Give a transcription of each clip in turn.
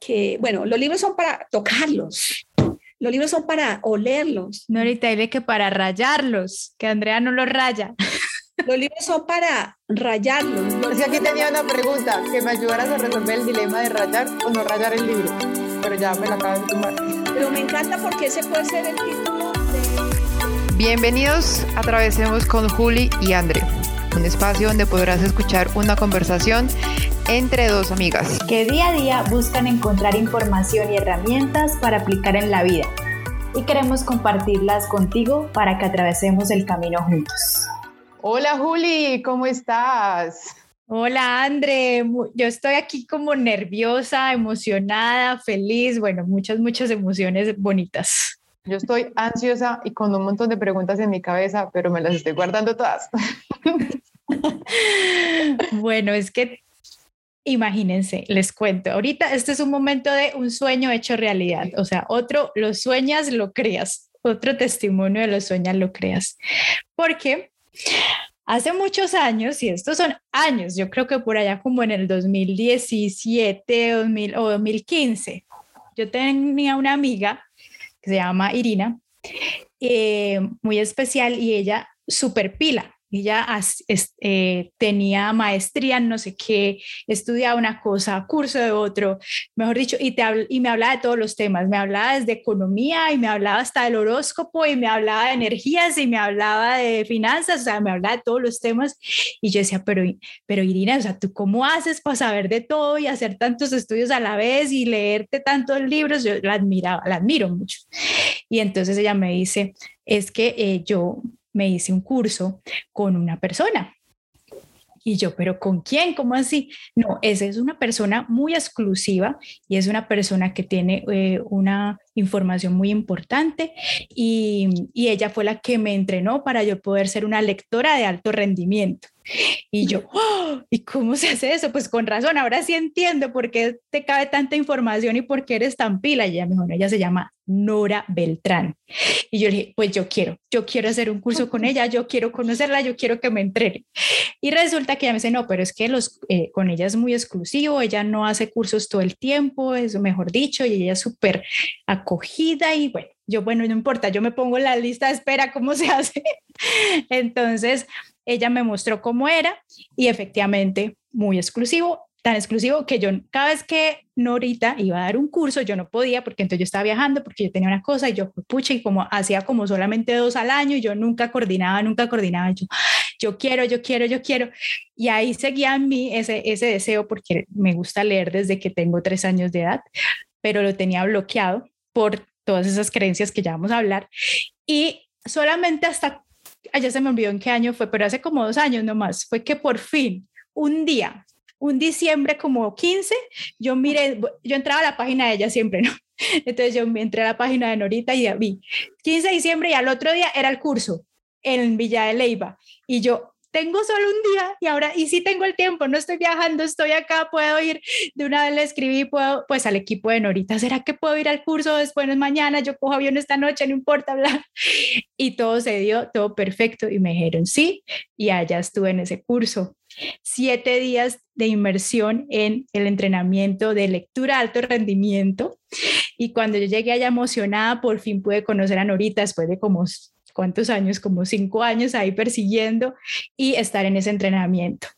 que, bueno, los libros son para tocarlos, los libros son para olerlos. No, ahorita dile que para rayarlos, que Andrea no los raya. Los libros son para rayarlos. O aquí tenía una pregunta, que me ayudaras a resolver el dilema de rayar o no rayar el libro, pero ya me la acabo de tomar. Pero me encanta porque ese puede ser el título de... Bienvenidos a Travesemos con Juli y Andre, un espacio donde podrás escuchar una conversación entre dos amigas que día a día buscan encontrar información y herramientas para aplicar en la vida. Y queremos compartirlas contigo para que atravesemos el camino juntos. Hola Juli, ¿cómo estás? Hola Andre, yo estoy aquí como nerviosa, emocionada, feliz, bueno, muchas, muchas emociones bonitas. Yo estoy ansiosa y con un montón de preguntas en mi cabeza, pero me las estoy guardando todas. bueno, es que Imagínense, les cuento, ahorita este es un momento de un sueño hecho realidad, o sea, otro, lo sueñas, lo creas, otro testimonio de los sueños, lo creas, porque hace muchos años, y estos son años, yo creo que por allá como en el 2017 2000, o 2015, yo tenía una amiga que se llama Irina, eh, muy especial y ella super pila, ella eh, tenía maestría en no sé qué, estudiaba una cosa, curso de otro, mejor dicho, y, te y me hablaba de todos los temas. Me hablaba desde economía y me hablaba hasta del horóscopo y me hablaba de energías y me hablaba de finanzas, o sea, me hablaba de todos los temas. Y yo decía, pero, pero Irina, o sea, ¿tú cómo haces para saber de todo y hacer tantos estudios a la vez y leerte tantos libros? Yo la admiraba, la admiro mucho. Y entonces ella me dice, es que eh, yo me hice un curso con una persona. Y yo, pero ¿con quién? ¿Cómo así? No, esa es una persona muy exclusiva y es una persona que tiene eh, una información muy importante y, y, ella fue la que me entrenó para yo poder ser una lectora de alto rendimiento. Y yo, ¡Oh! ¿y cómo se hace eso? Pues con razón, ahora sí entiendo por qué te cabe tanta información y por qué eres tan pila. Y ella mejor, ella se llama Nora Beltrán. Y yo dije, pues yo quiero, yo quiero hacer un curso con ella, yo quiero conocerla, yo quiero que me entrene. Y resulta que ella me dice, no, pero es que los, eh, con ella es muy exclusivo, ella no hace cursos todo el tiempo, es mejor dicho, y ella es súper acogida y bueno, yo, bueno, no importa, yo me pongo en la lista de espera, ¿cómo se hace? Entonces, ella me mostró cómo era y efectivamente muy exclusivo, tan exclusivo que yo cada vez que Norita iba a dar un curso, yo no podía porque entonces yo estaba viajando porque yo tenía una cosa y yo, pucha, y como hacía como solamente dos al año y yo nunca coordinaba, nunca coordinaba, yo, yo quiero, yo quiero, yo quiero. Y ahí seguía en mí ese, ese deseo porque me gusta leer desde que tengo tres años de edad, pero lo tenía bloqueado por todas esas creencias que ya vamos a hablar. Y solamente hasta allá se me olvidó en qué año fue, pero hace como dos años nomás, fue que por fin, un día, un diciembre como 15, yo miré, yo entraba a la página de ella siempre, ¿no? Entonces yo entré a la página de Norita y vi 15 de diciembre y al otro día era el curso en Villa de Leiva. Y yo, tengo solo un día y ahora, y si tengo el tiempo, no estoy viajando, estoy acá, puedo ir, de una vez le escribí, puedo, pues al equipo de Norita, ¿será que puedo ir al curso después no es mañana? Yo cojo avión esta noche, no importa, hablar. Y todo se dio, todo perfecto, y me dijeron sí, y allá estuve en ese curso. Siete días de inmersión en el entrenamiento de lectura alto rendimiento. Y cuando yo llegué allá emocionada, por fin pude conocer a Norita después de como cuántos años, como cinco años ahí persiguiendo y estar en ese entrenamiento.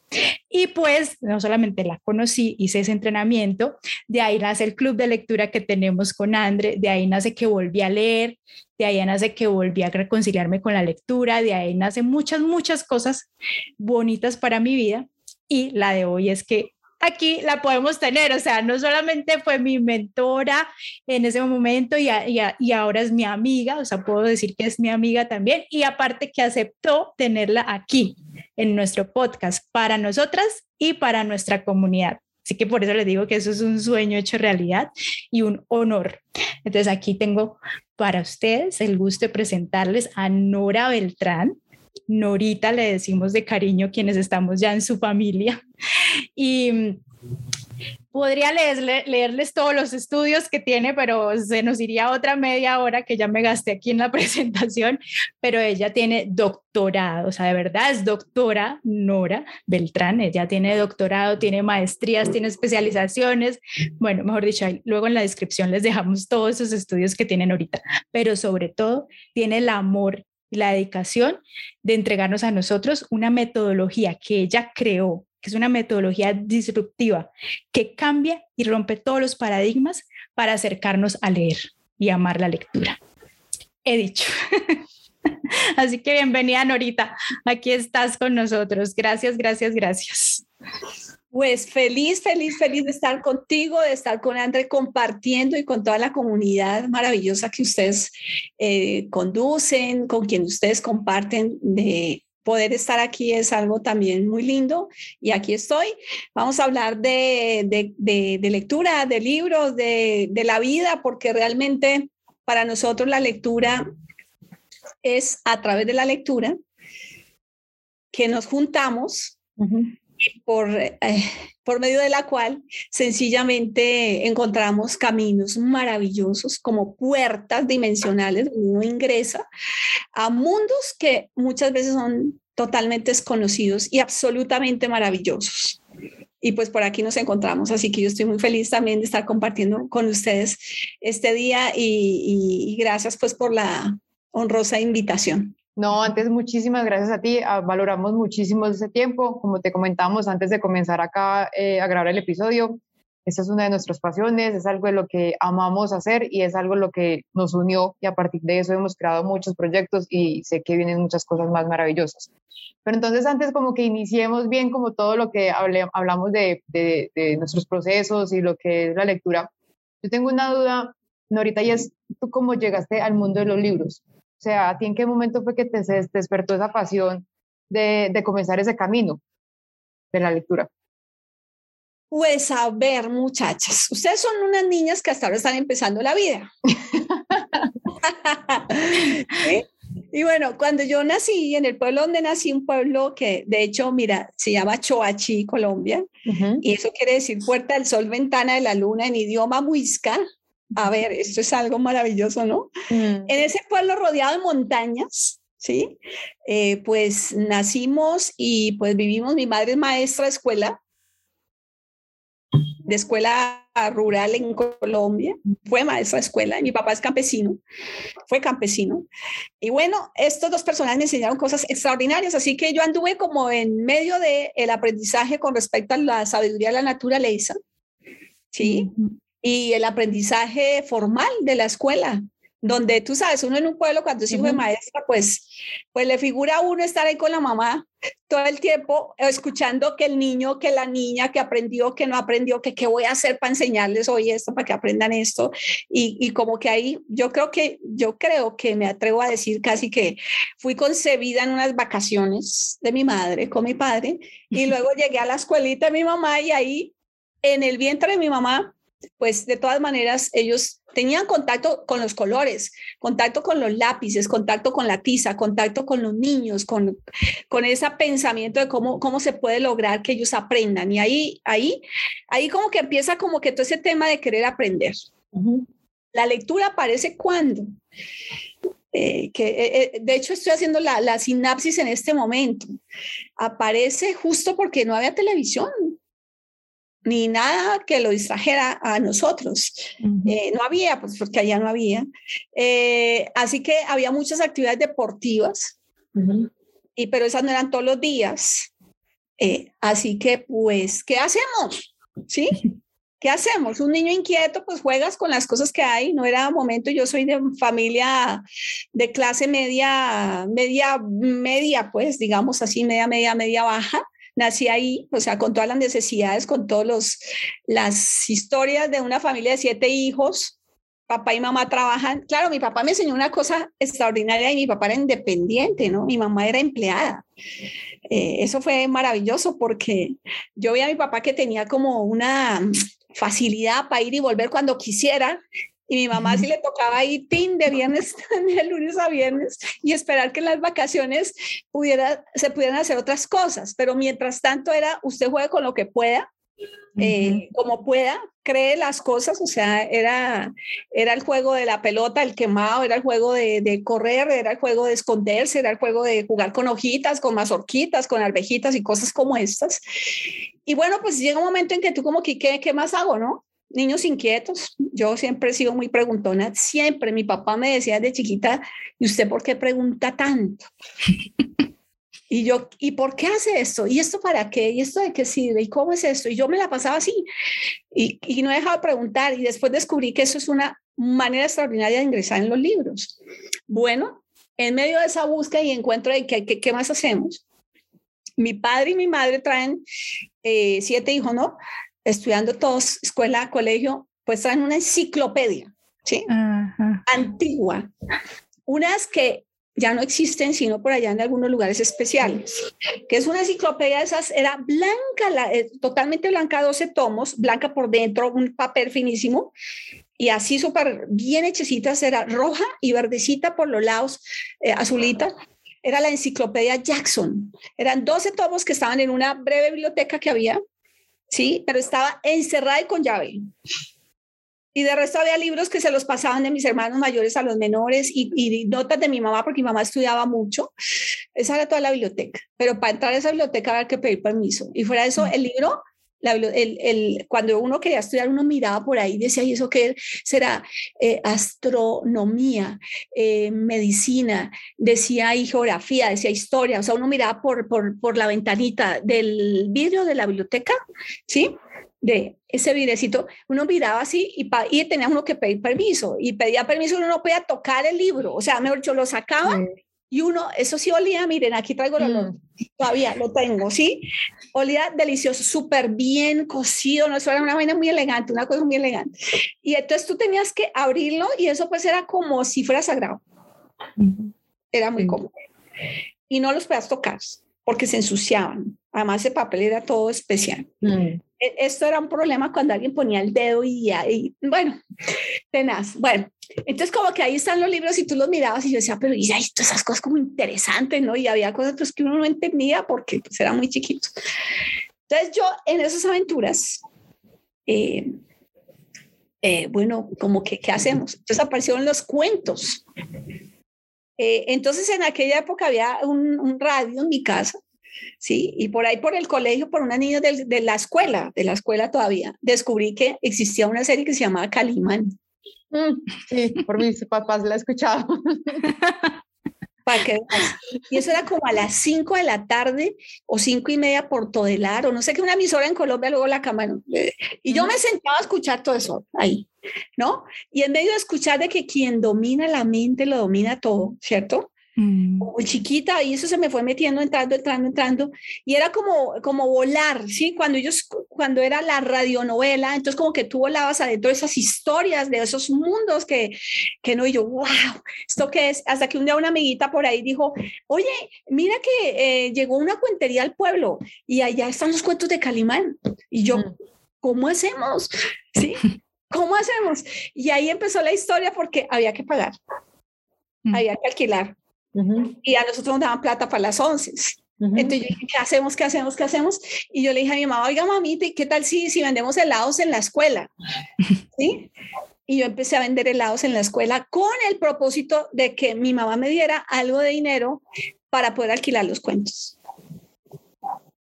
Y pues no solamente la conocí, hice ese entrenamiento, de ahí nace el club de lectura que tenemos con Andre, de ahí nace que volví a leer, de ahí nace que volví a reconciliarme con la lectura, de ahí nace muchas, muchas cosas bonitas para mi vida. Y la de hoy es que aquí la podemos tener. O sea, no solamente fue mi mentora en ese momento y, y, ahora es mi amiga, o sea, puedo decir que es mi amiga también. Y aparte que aceptó tenerla aquí en nuestro podcast para nosotras y para nuestra comunidad. Así que por eso les digo que eso es un sueño hecho realidad y un honor. Entonces aquí tengo para ustedes el gusto de presentarles a Nora Beltrán. Norita le decimos de cariño quienes estamos ya en su familia. Y podría leerle, leerles todos los estudios que tiene, pero se nos iría otra media hora que ya me gasté aquí en la presentación, pero ella tiene doctorado, o sea, de verdad es doctora Nora Beltrán, ella tiene doctorado, tiene maestrías, tiene especializaciones, bueno, mejor dicho, luego en la descripción les dejamos todos esos estudios que tienen ahorita, pero sobre todo tiene el amor y la dedicación de entregarnos a nosotros una metodología que ella creó que es una metodología disruptiva que cambia y rompe todos los paradigmas para acercarnos a leer y amar la lectura. He dicho. Así que bienvenida, Norita. Aquí estás con nosotros. Gracias, gracias, gracias. Pues feliz, feliz, feliz de estar contigo, de estar con André compartiendo y con toda la comunidad maravillosa que ustedes eh, conducen, con quien ustedes comparten de poder estar aquí es algo también muy lindo y aquí estoy. Vamos a hablar de, de, lectura, de libros, de, la vida, porque realmente para nosotros la lectura es a través de la lectura que nos juntamos por, eh, por medio de la cual sencillamente encontramos caminos maravillosos como puertas dimensionales donde uno ingresa a mundos que muchas veces son totalmente desconocidos y absolutamente maravillosos. Y pues por aquí nos encontramos, así que yo estoy muy feliz también de estar compartiendo con ustedes este día y, gracias pues por la honrosa invitación. No, antes muchísimas gracias a ti, ah, valoramos muchísimo ese tiempo, como te comentamos antes de comenzar acá eh, a grabar el episodio, esta es una de nuestras pasiones, es algo de lo que amamos hacer y es algo lo que nos unió y a partir de eso hemos creado muchos proyectos y sé que vienen muchas cosas más maravillosas. Pero entonces antes como que iniciemos bien como todo lo que hablamos de, de, de nuestros procesos y lo que es la lectura. Yo tengo una duda, Norita, y es, ¿tú cómo llegaste al mundo de los libros? O sea, ¿a ti en qué momento fue que te, despertó esa pasión de, de comenzar ese camino de la lectura? Pues a ver, muchachas, ustedes son unas niñas que hasta ahora están empezando la vida. Y bueno, cuando yo nací en el pueblo donde nací, un pueblo que de hecho, mira, se llama Choachi, Colombia, y eso quiere decir puerta del sol, ventana de la luna en idioma muisca, a ver, esto es algo maravilloso, ¿no? Mm. En ese pueblo rodeado de montañas, ¿sí? Eh, pues nacimos y pues vivimos, mi madre es maestra de escuela, de escuela rural en Colombia, fue maestra de escuela y mi papá es campesino, fue campesino. Y bueno, estos dos personas me enseñaron cosas extraordinarias, así que yo anduve como en medio del el aprendizaje con respecto a la sabiduría de la naturaleza, ¿sí? Y el aprendizaje formal de la escuela, donde tú sabes, uno en un pueblo cuando es hijo de maestra, pues, pues le figura a uno estar ahí con la mamá todo el tiempo escuchando que el niño, que la niña, que aprendió, que no aprendió, que qué voy a hacer para enseñarles hoy esto, para que aprendan esto. Y, y como que ahí yo creo que, yo creo que me atrevo a decir casi que fui concebida en unas vacaciones de mi madre con mi padre y luego llegué a la escuelita de mi mamá y ahí en el vientre de mi mamá pues de todas maneras ellos tenían contacto con los colores, contacto con los lápices, contacto con la tiza, contacto con los niños, con, con ese pensamiento de cómo, cómo se puede lograr que ellos aprendan. Y ahí, ahí, ahí como que empieza como que todo ese tema de querer aprender. La lectura aparece cuando. Eh, que eh, eh, de hecho estoy haciendo la, la sinapsis en este momento. Aparece justo porque no había televisión ni nada que lo distrajera a nosotros. Eh, no había, pues porque allá no había. Eh, así que había muchas actividades deportivas, y, pero esas no eran todos los días. Eh, así que, pues, ¿qué hacemos? ¿Sí? ¿Qué hacemos? Un niño inquieto, pues juegas con las cosas que hay. No era momento, yo soy de familia de clase media, media, media, pues, digamos así, media, media, media baja nací ahí, o sea, con todas las necesidades, con todas las historias de una familia de siete hijos. Papá y mamá trabajan. Claro, mi papá me enseñó una cosa extraordinaria y mi papá era independiente, ¿no? Mi mamá era empleada. Eh, eso fue maravilloso porque yo veía a mi papá que tenía como una facilidad para ir y volver cuando quisiera y mi mamá sí le tocaba ir tin de viernes, de lunes a viernes y esperar que en las vacaciones pudiera, se pudieran hacer otras cosas. Pero mientras tanto era, usted juegue con lo que pueda eh, como pueda, cree las cosas, o sea, era, era el juego de la pelota, el quemado, era el juego de, de, correr, era el juego de esconderse, era el juego de jugar con hojitas, con mazorquitas, con alvejitas y cosas como estas. Y bueno, pues llega un momento en que tú como que, ¿qué, qué más hago, no? Niños inquietos, yo siempre he sido muy preguntona, siempre mi papá me decía de chiquita, ¿y usted por qué pregunta tanto? Y yo, ¿y por qué hace esto? ¿Y esto para qué? ¿Y esto de qué sirve? ¿Y cómo es esto? Y yo me la pasaba así y, y no he dejado de preguntar y después descubrí que eso es una manera extraordinaria de ingresar en los libros. Bueno, en medio de esa búsqueda y encuentro de qué, qué, más hacemos, mi padre y mi madre traen eh, siete hijos, ¿no? Estudiando todos, escuela, colegio, pues traen una enciclopedia, ¿sí? Ajá. Antigua. Unas que ya no existen, sino por allá en algunos lugares especiales, que es una enciclopedia de esas, era blanca, la, eh, totalmente blanca, 12 tomos, blanca por dentro, un papel finísimo, y así súper bien hechecitas, era roja y verdecita por los lados, eh, azulita, era la enciclopedia Jackson. Eran 12 tomos que estaban en una breve biblioteca que había, sí, pero estaba encerrada y con llave. Y de resto había libros que se los pasaban de mis hermanos mayores a los menores y, y, notas de mi mamá, porque mi mamá estudiaba mucho. Esa era toda la biblioteca. Pero para entrar a esa biblioteca había que pedir permiso. Y fuera de eso, el libro, la, el, el, cuando uno quería estudiar, uno miraba por ahí y decía, ¿y eso qué será? Eh, astronomía, eh, medicina, decía y geografía, decía historia. O sea, uno miraba por, por, por la ventanita del vidrio de la biblioteca, ¿sí? de ese videcito, uno miraba así y, y, tenía uno que pedir permiso y pedía permiso, uno no podía tocar el libro, o sea, mejor dicho, lo sacaba sí. Y uno, eso sí olía, miren, aquí traigo el olor, mm. todavía lo tengo, ¿sí? Olía delicioso, súper bien cocido, no, eso era una vaina muy elegante, una cosa muy elegante. Y entonces tú tenías que abrirlo y eso pues era como si fuera sagrado. Era muy sí. cómodo. Y no los podías tocar porque se ensuciaban. Además, ese papel era todo especial. Mm esto era un problema cuando alguien ponía el dedo y, y, bueno, tenaz. Bueno, entonces como que ahí están los libros y tú los mirabas y yo decía, pero y esto, esas cosas como interesantes, ¿no? Y había cosas pues, que uno no entendía porque pues, era muy chiquito. Entonces yo en esas aventuras, eh, eh, bueno, como que, ¿qué hacemos? Entonces aparecieron los cuentos. Eh, entonces en aquella época había un radio en mi casa ¿sí? Y por ahí, por el colegio, por una niña de, de, la escuela, de la escuela todavía, descubrí que existía una serie que se llamaba Calimán. Mm, sí, por mis papás la he escuchado. Para que, y eso era como a las 5 de la tarde o cinco y media por Todelar, o no sé qué, una emisora en Colombia, luego la cámara. Y yo me sentaba a escuchar todo eso ahí, ¿no? Y en medio de escuchar de que quien domina la mente lo domina todo, ¿cierto? Mm. chiquita y eso se me fue metiendo, entrando, entrando, entrando y era como, como volar, ¿sí? Cuando ellos, cuando era la radionovela, entonces como que tú volabas adentro de esas historias, de esos mundos que, que no, y yo, wow, ¿esto qué es? Hasta que un día una amiguita por ahí dijo, oye, mira que eh, llegó una cuentería al pueblo y allá están los cuentos de Calimán y yo, mm. ¿cómo hacemos? ¿Sí? ¿Cómo hacemos? Y ahí empezó la historia porque había que pagar, mm. había que alquilar. Uh -huh. Y a nosotros nos daban plata para las once. Uh -huh. Entonces yo dije, ¿qué hacemos? ¿Qué hacemos? ¿Qué hacemos? Y yo le dije a mi mamá, oiga, mamita, ¿qué tal si, si vendemos helados en la escuela? ¿Sí? Y yo empecé a vender helados en la escuela con el propósito de que mi mamá me diera algo de dinero para poder alquilar los cuentos.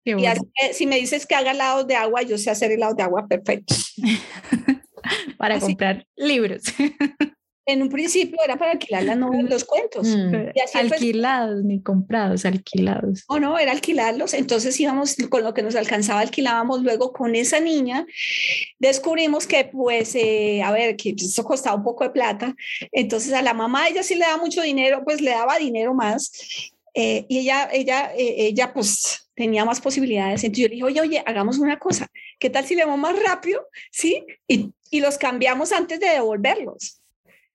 Bueno. Y así, si me dices que haga helados de agua, yo sé hacer helados de agua perfecto. para así. comprar libros. en un principio era para alquilar las novelas, los cuentos. Mm. Y así alquilados, ni comprados, alquilados. No, no, era alquilarlos. Entonces íbamos con lo que nos alcanzaba, alquilábamos. Luego con esa niña descubrimos que, pues, eh, a ver, que eso costaba un poco de plata. Entonces a la mamá, ella sí le daba mucho dinero, pues le daba dinero más. Eh, y ella, ella, eh, ella, pues tenía más posibilidades. Entonces yo le dije, oye, oye, hagamos una cosa. ¿Qué tal si le vamos más rápido? ¿Sí? Y, y los cambiamos antes de devolverlos.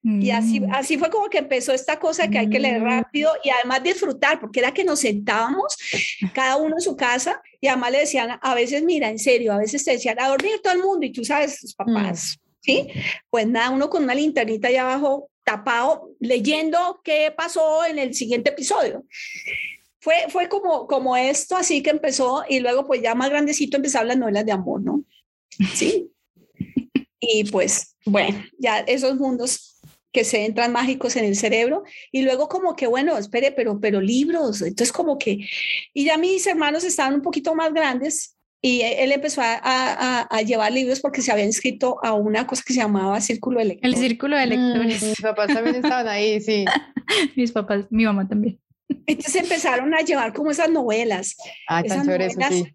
Y así, Mm. así fue como que empezó esta cosa que hay que leer rápido y además disfrutar, porque era que nos sentábamos cada uno en su casa y además le decían, a veces, mira, en serio, a veces te decían, a dormir todo el mundo y tú sabes, papás, mm. ¿sí? Pues nada, uno con una linternita allá abajo tapado, leyendo qué pasó en el siguiente episodio. Fue, fue como, como esto así que empezó y luego pues ya más grandecito empezaron las novelas de amor, ¿no? ¿sí? Y pues, bueno, ya esos mundos que se entran mágicos en el cerebro y luego como que, bueno, espere, pero, pero libros, entonces como que, y ya mis hermanos estaban un poquito más grandes y él empezó a, a, a llevar libros porque se había inscrito a una cosa que se llamaba Círculo de Lectores. El Círculo de Lectores. Mm, mis papás también estaban ahí, sí. mis papás, mi mamá también. Entonces empezaron a llevar como esas novelas. Ah, tan esas chévere eso, novelas sí.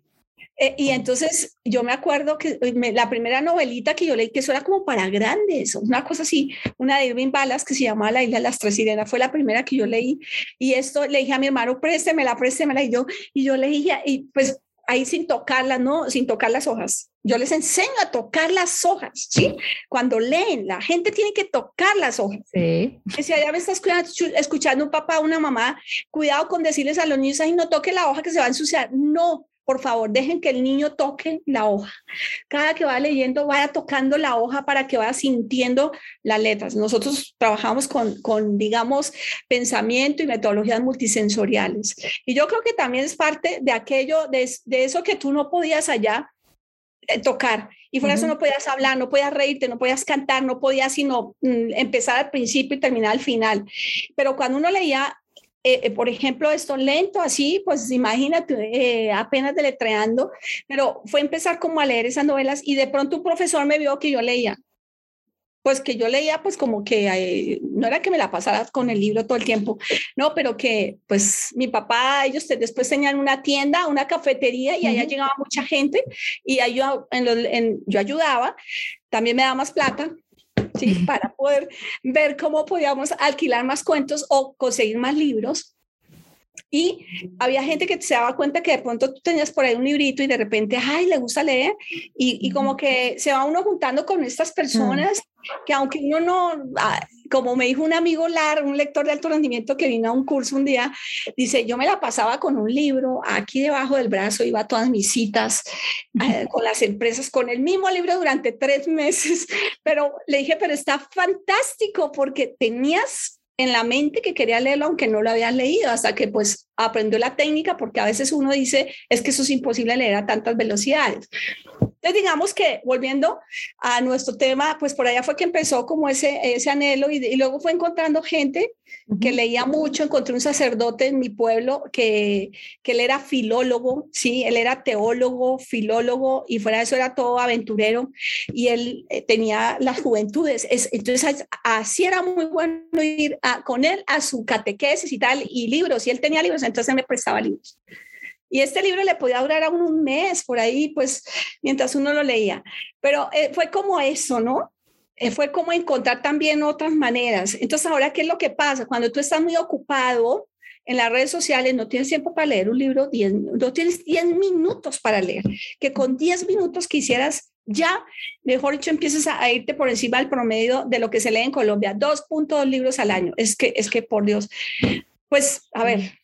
Eh, y entonces yo me acuerdo que eh, me- la primera novelita que yo leí, que eso era como para grandes, una cosa así, una de Irving Balas que se llamaba La Isla de las Tres Sirenas, fue la primera que yo leí. Y esto le dije a mi hermano, préstemela, préstemela. Y yo, y yo leía, y pues ahí sin tocarla, ¿no? Sin tocar las hojas. Yo les enseño a tocar las hojas, ¿sí? Cuando leen, la gente tiene que tocar las hojas. Sí. Que si allá me estás escuchando un papá o una mamá, cuidado con decirles a los niños, ay, no toque la hoja que se va a ensuciar. No, por favor, dejen que el niño toque la hoja. Cada que va leyendo, vaya tocando la hoja para que vaya sintiendo las letras. Nosotros trabajamos con, con digamos, pensamiento y metodologías multisensoriales. Y yo creo que también es parte de aquello, de, de eso que tú no podías allá eh, tocar. Y por eso Ujú. no podías hablar, no podías reírte, no podías cantar, no podías sino mm, empezar al principio y terminar al final. Pero cuando uno leía, eh, eh, por ejemplo, esto lento, así, pues imagínate, eh, apenas deletreando, pero fue empezar como a leer esas novelas y de pronto un profesor me vio que yo leía. Pues que yo leía, pues como que eh, no era que me la pasara con el libro todo el tiempo, no, pero que pues mi papá, ellos después tenían una tienda, una cafetería y allá Ujú. llegaba mucha gente y ahí yo, en los- en- yo ayudaba, también me daba más plata, ¿sí? Para poder ver cómo podíamos alquilar más cuentos o conseguir más libros. Y había gente que se daba cuenta que de pronto tú tenías por ahí un librito y de repente, ay, le gusta leer. Y, y como que se va uno juntando con estas personas que aunque uno no, ah, como me dijo un amigo Lar, un lector de alto rendimiento que vino a un curso un día, dice, yo me la pasaba con un libro aquí debajo del brazo, iba a todas mis citas eh, con las empresas, con el mismo libro durante tres meses, pero le dije, pero está fantástico porque tenías en la mente que quería leerlo aunque no lo había leído, hasta que pues aprendió la técnica, porque a veces uno dice, es que eso es imposible leer a tantas velocidades. Entonces, digamos que volviendo a nuestro tema, pues por allá fue que empezó como ese, ese anhelo y, y luego fue encontrando gente que leía mucho, encontré un sacerdote en mi pueblo que, que él era filólogo, sí, él era teólogo, filólogo y fuera de eso era todo aventurero y él eh, tenía las juventudes. Es, entonces así era muy bueno ir a, con él a su catequesis y tal y libros y él tenía libros, entonces me prestaba libros. Y este libro le podía durar a uno un mes por ahí, pues mientras uno lo leía. Pero eh, fue como eso, ¿no? Eh, fue como encontrar también otras maneras. Entonces, ahora, ¿qué es lo que pasa? Cuando tú estás muy ocupado en las redes sociales, no tienes tiempo para leer un libro, diez, no tienes 10 minutos para leer, que con 10 minutos quisieras ya, mejor dicho, empiezas a, a, irte por encima del promedio de lo que se lee en Colombia, 2.2 libros al año. Es que, es que por Dios, pues, a ver.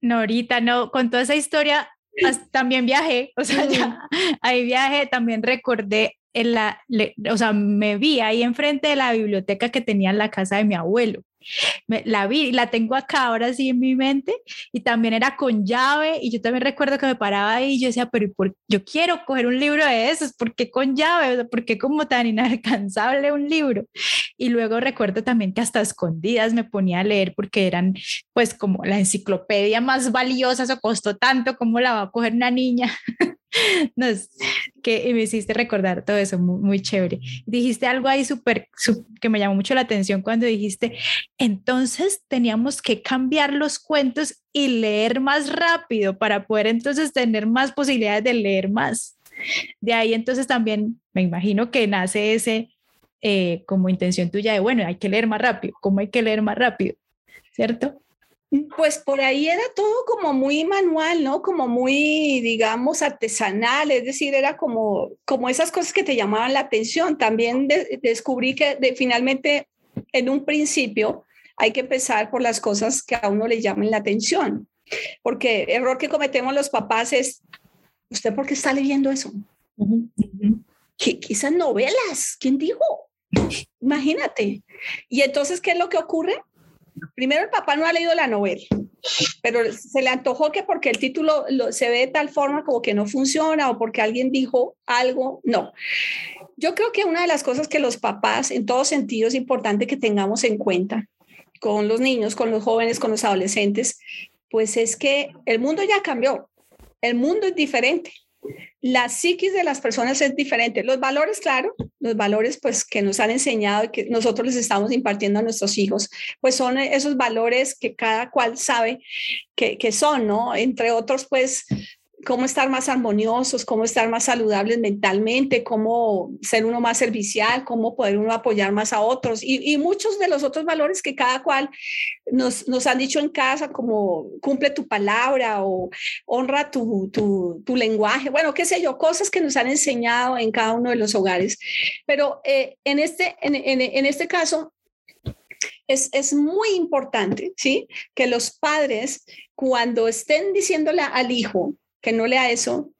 No, ahorita no, con toda esa historia también viajé, o sea, ya, ahí viajé, también recordé en la, le, o sea, me vi ahí enfrente de la biblioteca que tenía en la casa de mi abuelo. Me, la vi, la tengo acá ahora sí en mi mente y también era con llave y yo también recuerdo que me paraba ahí y yo decía, pero por, yo quiero coger un libro de esos, ¿por qué con llave? ¿Por qué como tan inalcanzable un libro? Y luego recuerdo también que hasta escondidas me ponía a leer porque eran pues como la enciclopedia más valiosa, eso costó tanto, ¿cómo la va a coger una niña? no, es que me hiciste recordar todo eso, muy, chévere. Dijiste algo ahí súper que me llamó mucho la atención cuando dijiste, entonces teníamos que cambiar los cuentos y leer más rápido para poder entonces tener más posibilidades de leer más. De ahí entonces también me imagino que nace ese eh, como intención tuya de, bueno, hay que leer más rápido, ¿cómo hay que leer más rápido? ¿Cierto? Pues por ahí era todo como muy manual, ¿no? Como muy, digamos, artesanal, es decir, era como, como esas cosas que te llamaban la atención. También de, descubrí que de, finalmente, en un principio, hay que empezar por las cosas que a uno le llamen la atención. Porque el error que cometemos los papás es, ¿usted por qué está leyendo eso? Uh -huh. ¿Qué, ¿Qué, esas novelas? ¿Quién dijo? Imagínate. Y entonces, ¿qué es lo que ocurre? Primero el papá no ha leído la novela, pero se le antojó que porque el título se ve de tal forma como que no funciona o porque alguien dijo algo, no. Yo creo que una de las cosas que los papás en todos sentidos es importante que tengamos en cuenta con los niños, con los jóvenes, con los adolescentes, pues es que el mundo ya cambió, el mundo es diferente la psiquis de las personas es diferente. Los valores, claro, los valores pues que nos han enseñado y que nosotros les estamos impartiendo a nuestros hijos, pues son esos valores que cada cual sabe que, que son, ¿no? Entre otros, pues cómo estar más armoniosos, cómo estar más saludables mentalmente, cómo ser uno más servicial, cómo poder uno apoyar más a otros y, muchos de los otros valores que cada cual nos, nos, han dicho en casa, como cumple tu palabra o honra tu, tu, tu, lenguaje, bueno, qué sé yo, cosas que nos han enseñado en cada uno de los hogares. Pero eh, en, este, en, en, en este caso, es, es, muy importante, ¿sí? Que los padres, cuando estén diciéndole al hijo, que no lea eso,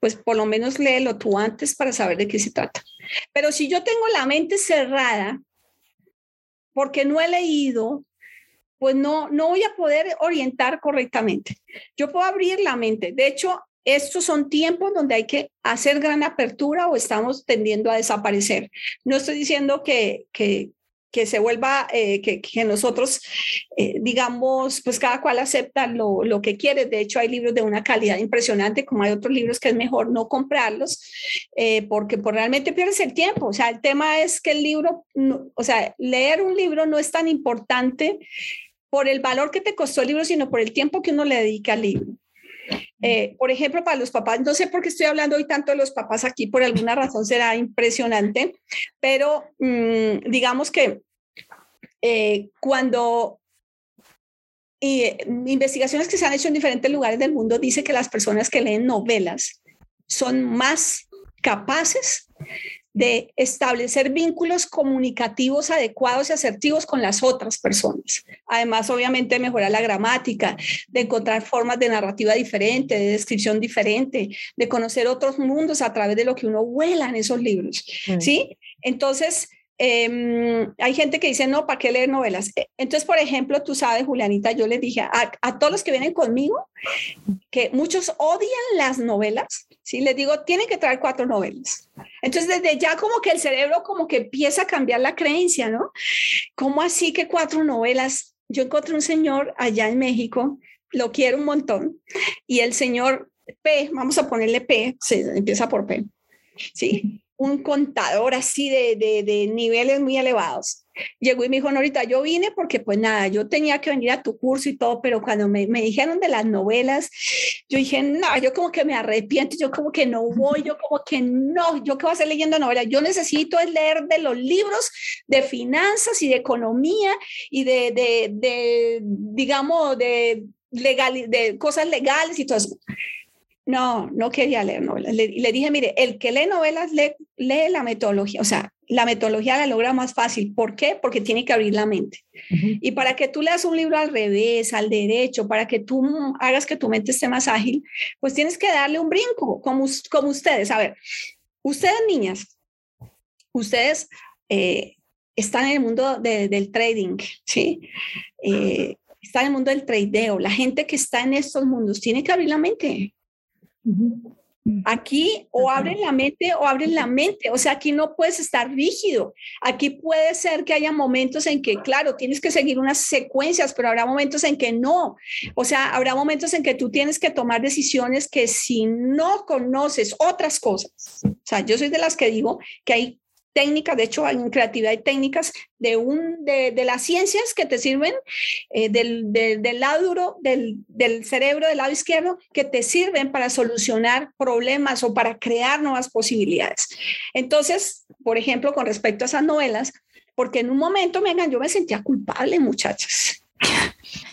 pues por lo menos léelo tú antes para saber de qué se trata. Pero si yo tengo la mente cerrada porque no he leído, pues no, no voy a poder orientar correctamente. Yo puedo abrir la mente. De hecho, estos son tiempos donde hay que hacer gran apertura o estamos tendiendo a desaparecer. No estoy diciendo que, que, que se vuelva, eh, que, que, nosotros, eh, digamos, pues cada cual acepta lo, lo, que quiere. De hecho, hay libros de una calidad impresionante, como hay otros libros que es mejor no comprarlos, eh, porque pues, realmente pierdes el tiempo. O sea, el tema es que el libro, o sea, leer un libro no es tan importante por el valor que te costó el libro, sino por el tiempo que uno le dedica al libro. Eh, por ejemplo, para los papás, no sé por qué estoy hablando hoy tanto de los papás aquí, por alguna razón será impresionante, pero mm, digamos que eh, cuando eh, investigaciones que se han hecho en diferentes lugares del mundo dice que las personas que leen novelas son más capaces de establecer vínculos comunicativos adecuados y asertivos con las otras personas. Además, obviamente, mejorar la gramática, de encontrar formas de narrativa diferente, de descripción diferente, de conocer otros mundos a través de lo que uno vuela en esos libros. Mm. ¿Sí? Entonces, Em, hay gente que dice, no, ¿para qué leer novelas? E, entonces, por ejemplo, tú sabes, Julianita, yo les dije a, a, todos los que vienen conmigo, que muchos odian las novelas, ¿sí? Les digo, tienen que traer cuatro novelas. Entonces, desde ya como que el cerebro como que empieza a cambiar la creencia, ¿no? ¿Cómo así que cuatro novelas? Yo encontré un señor allá en México, lo quiero un montón, y el señor P, vamos a ponerle P, se empieza por P, ¿sí? un contador así de, de, niveles muy elevados. Llegó y me dijo, Norita, yo vine porque pues nada, yo tenía que venir a tu curso y todo, pero cuando me, me dijeron de las novelas, yo dije, no, yo como que me arrepiento, yo como que no voy, yo como que no, yo qué voy a hacer leyendo novelas, yo necesito es leer de los libros de finanzas y de economía y de, de, de digamos, de, legal, de cosas legales y todo eso. No, no quería leer novelas. Le, le dije, mire, el que lee novelas lee, lee, la metodología, o sea, la metodología la logra más fácil. ¿Por qué? Porque tiene que abrir la mente. Y para que tú leas un libro al revés, al derecho, para que tú hagas que tu mente esté más ágil, pues tienes que darle un brinco, como, como ustedes. A ver, ustedes niñas, ustedes eh, están en el mundo del trading, ¿sí? Eh, están en el mundo del tradeo. La gente que está en estos mundos tiene que abrir la mente Aquí o abren la mente o abren la mente, o sea, aquí no puedes estar rígido. Aquí puede ser que haya momentos en que, claro, tienes que seguir unas secuencias, pero habrá momentos en que no. O sea, habrá momentos en que tú tienes que tomar decisiones que si no conoces otras cosas, o sea, yo soy de las que digo que hay técnicas, de hecho en creatividad hay técnicas de, un, de, de las ciencias que te sirven eh, del, del, lado duro, del, del, cerebro del lado izquierdo, que te sirven para solucionar problemas o para crear nuevas posibilidades. Entonces, por ejemplo, con respecto a esas novelas, porque en un momento, vengan, yo me sentía culpable, muchachas.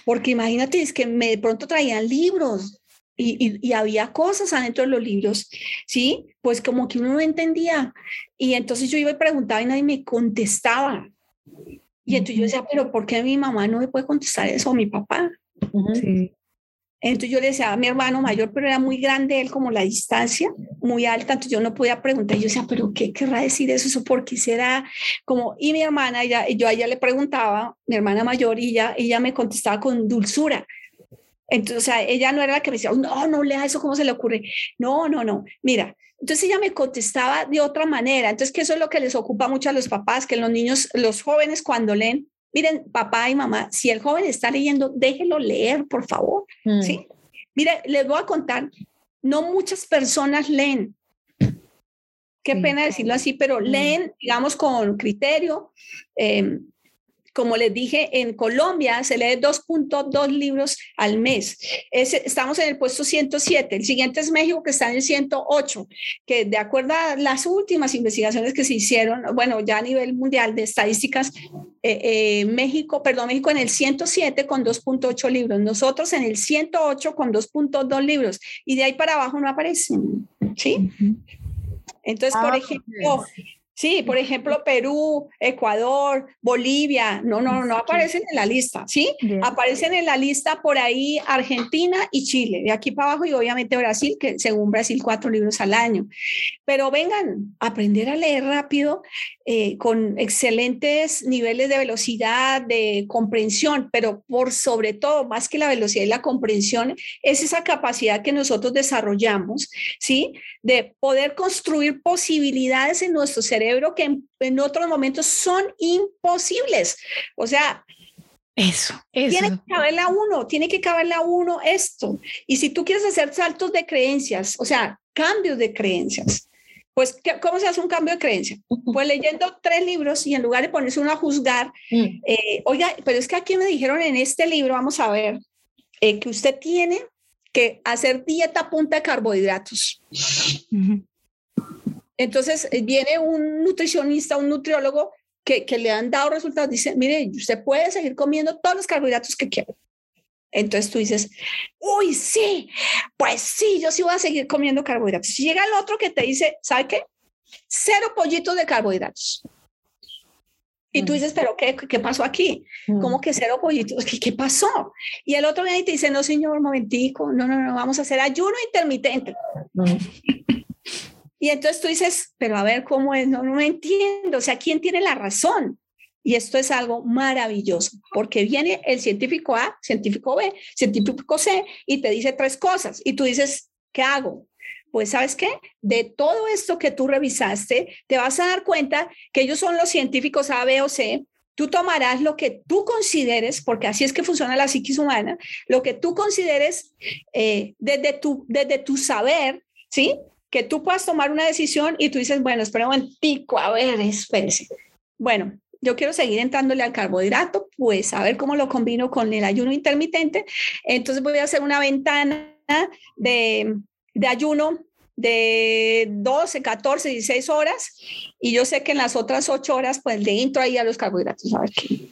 Porque imagínate, es que me de pronto traían libros, y, había cosas adentro de los libros, ¿sí? Pues como que uno no entendía. Y entonces yo iba y preguntaba y nadie me contestaba. Y entonces yo decía, pero ¿por qué mi mamá no me puede contestar eso o mi papá? Entonces yo le decía a mi hermano mayor, pero era muy grande él como la distancia, muy alta, entonces yo no podía preguntar. Yo decía, pero ¿qué querrá decir eso? ¿Eso por qué será? Como, y mi hermana, ella, yo a ella le preguntaba, mi hermana mayor, y ella, ella me contestaba con dulzura. Entonces, o sea, ella no era la que me decía, no, no lea eso, ¿cómo se le ocurre? No, no, no. Mira, entonces ella me contestaba de otra manera. Entonces, que eso es lo que les ocupa mucho a los papás, que los niños, los jóvenes cuando leen, miren, papá y mamá, si el joven está leyendo, déjelo leer, por favor. Mm. ¿sí? Mire, les voy a contar, no muchas personas leen. Qué pena decirlo así, pero mm. leen, digamos, con criterio. Eh, como les dije, en Colombia se lee 2.2 libros al mes. estamos en el puesto 107. El siguiente es México, que está en el 108, que de acuerdo a las últimas investigaciones que se hicieron, bueno, ya a nivel mundial de estadísticas, eh, eh, México, perdón, México en el 107 con 2.8 libros, nosotros en el 108 con 2.2 libros, y de ahí para abajo no aparecen. ¿Sí? Entonces, por ah, ejemplo, Sí, por ejemplo, Perú, Ecuador, Bolivia, no, no, no aparecen en la lista, ¿sí? Aparecen en la lista por ahí Argentina y Chile, de aquí para abajo y obviamente Brasil, que según Brasil cuatro libros al año. Pero vengan, aprender a leer rápido eh, con excelentes niveles de velocidad, de comprensión, pero por sobre todo, más que la velocidad y la comprensión, es esa capacidad que nosotros desarrollamos, ¿sí? De poder construir posibilidades en nuestro cerebro que en, otros momentos son imposibles. O sea, eso, eso. Tiene que caberle a uno, tiene que caberle a uno esto. Y si tú quieres hacer saltos de creencias, o sea, cambios de creencias, pues, ¿cómo se hace un cambio de creencia? Pues leyendo tres libros y en lugar de ponerse uno a juzgar, mm. eh, oiga, pero es que aquí me dijeron en este libro, vamos a ver, eh, que usted tiene que hacer dieta punta de carbohidratos. Entonces eh, viene un nutricionista, un nutriólogo que, que, le han dado resultados, dice, mire, usted puede seguir comiendo todos los carbohidratos que quiera. Entonces tú dices, uy, sí, pues sí, yo sí voy a seguir comiendo carbohidratos. Si llega el otro que te dice, ¿sabe qué? Cero pollitos de carbohidratos. Y tú dices, pero ¿qué, qué pasó aquí? ¿Cómo que cero pollitos? ¿Qué, ¿Qué, pasó? Y el otro viene y te dice, no, señor, un momentico, no, no, no, vamos a hacer ayuno intermitente. Mm. Y entonces tú dices, pero a ver, ¿cómo es? No, no me entiendo. O sea, ¿quién tiene la razón? Y esto es algo maravilloso, porque viene el científico A, científico B, científico C, y te dice tres cosas, y tú dices, ¿qué hago? Pues sabes qué, de todo esto que tú revisaste, te vas a dar cuenta que ellos son los científicos A, B o C, tú tomarás lo que tú consideres, porque así es que funciona la psiquis humana, lo que tú consideres eh, desde, tu, desde tu saber, ¿sí? Que tú puedas tomar una decisión y tú dices, bueno, espera un momentico, a ver, espérese. Bueno, yo quiero seguir entrándole al carbohidrato, pues a ver cómo lo combino con el ayuno intermitente. Entonces voy a hacer una ventana de, de ayuno de 12, 14, 16 horas y yo sé que en las otras 8 horas pues le entro ahí a los carbohidratos, a ver qué.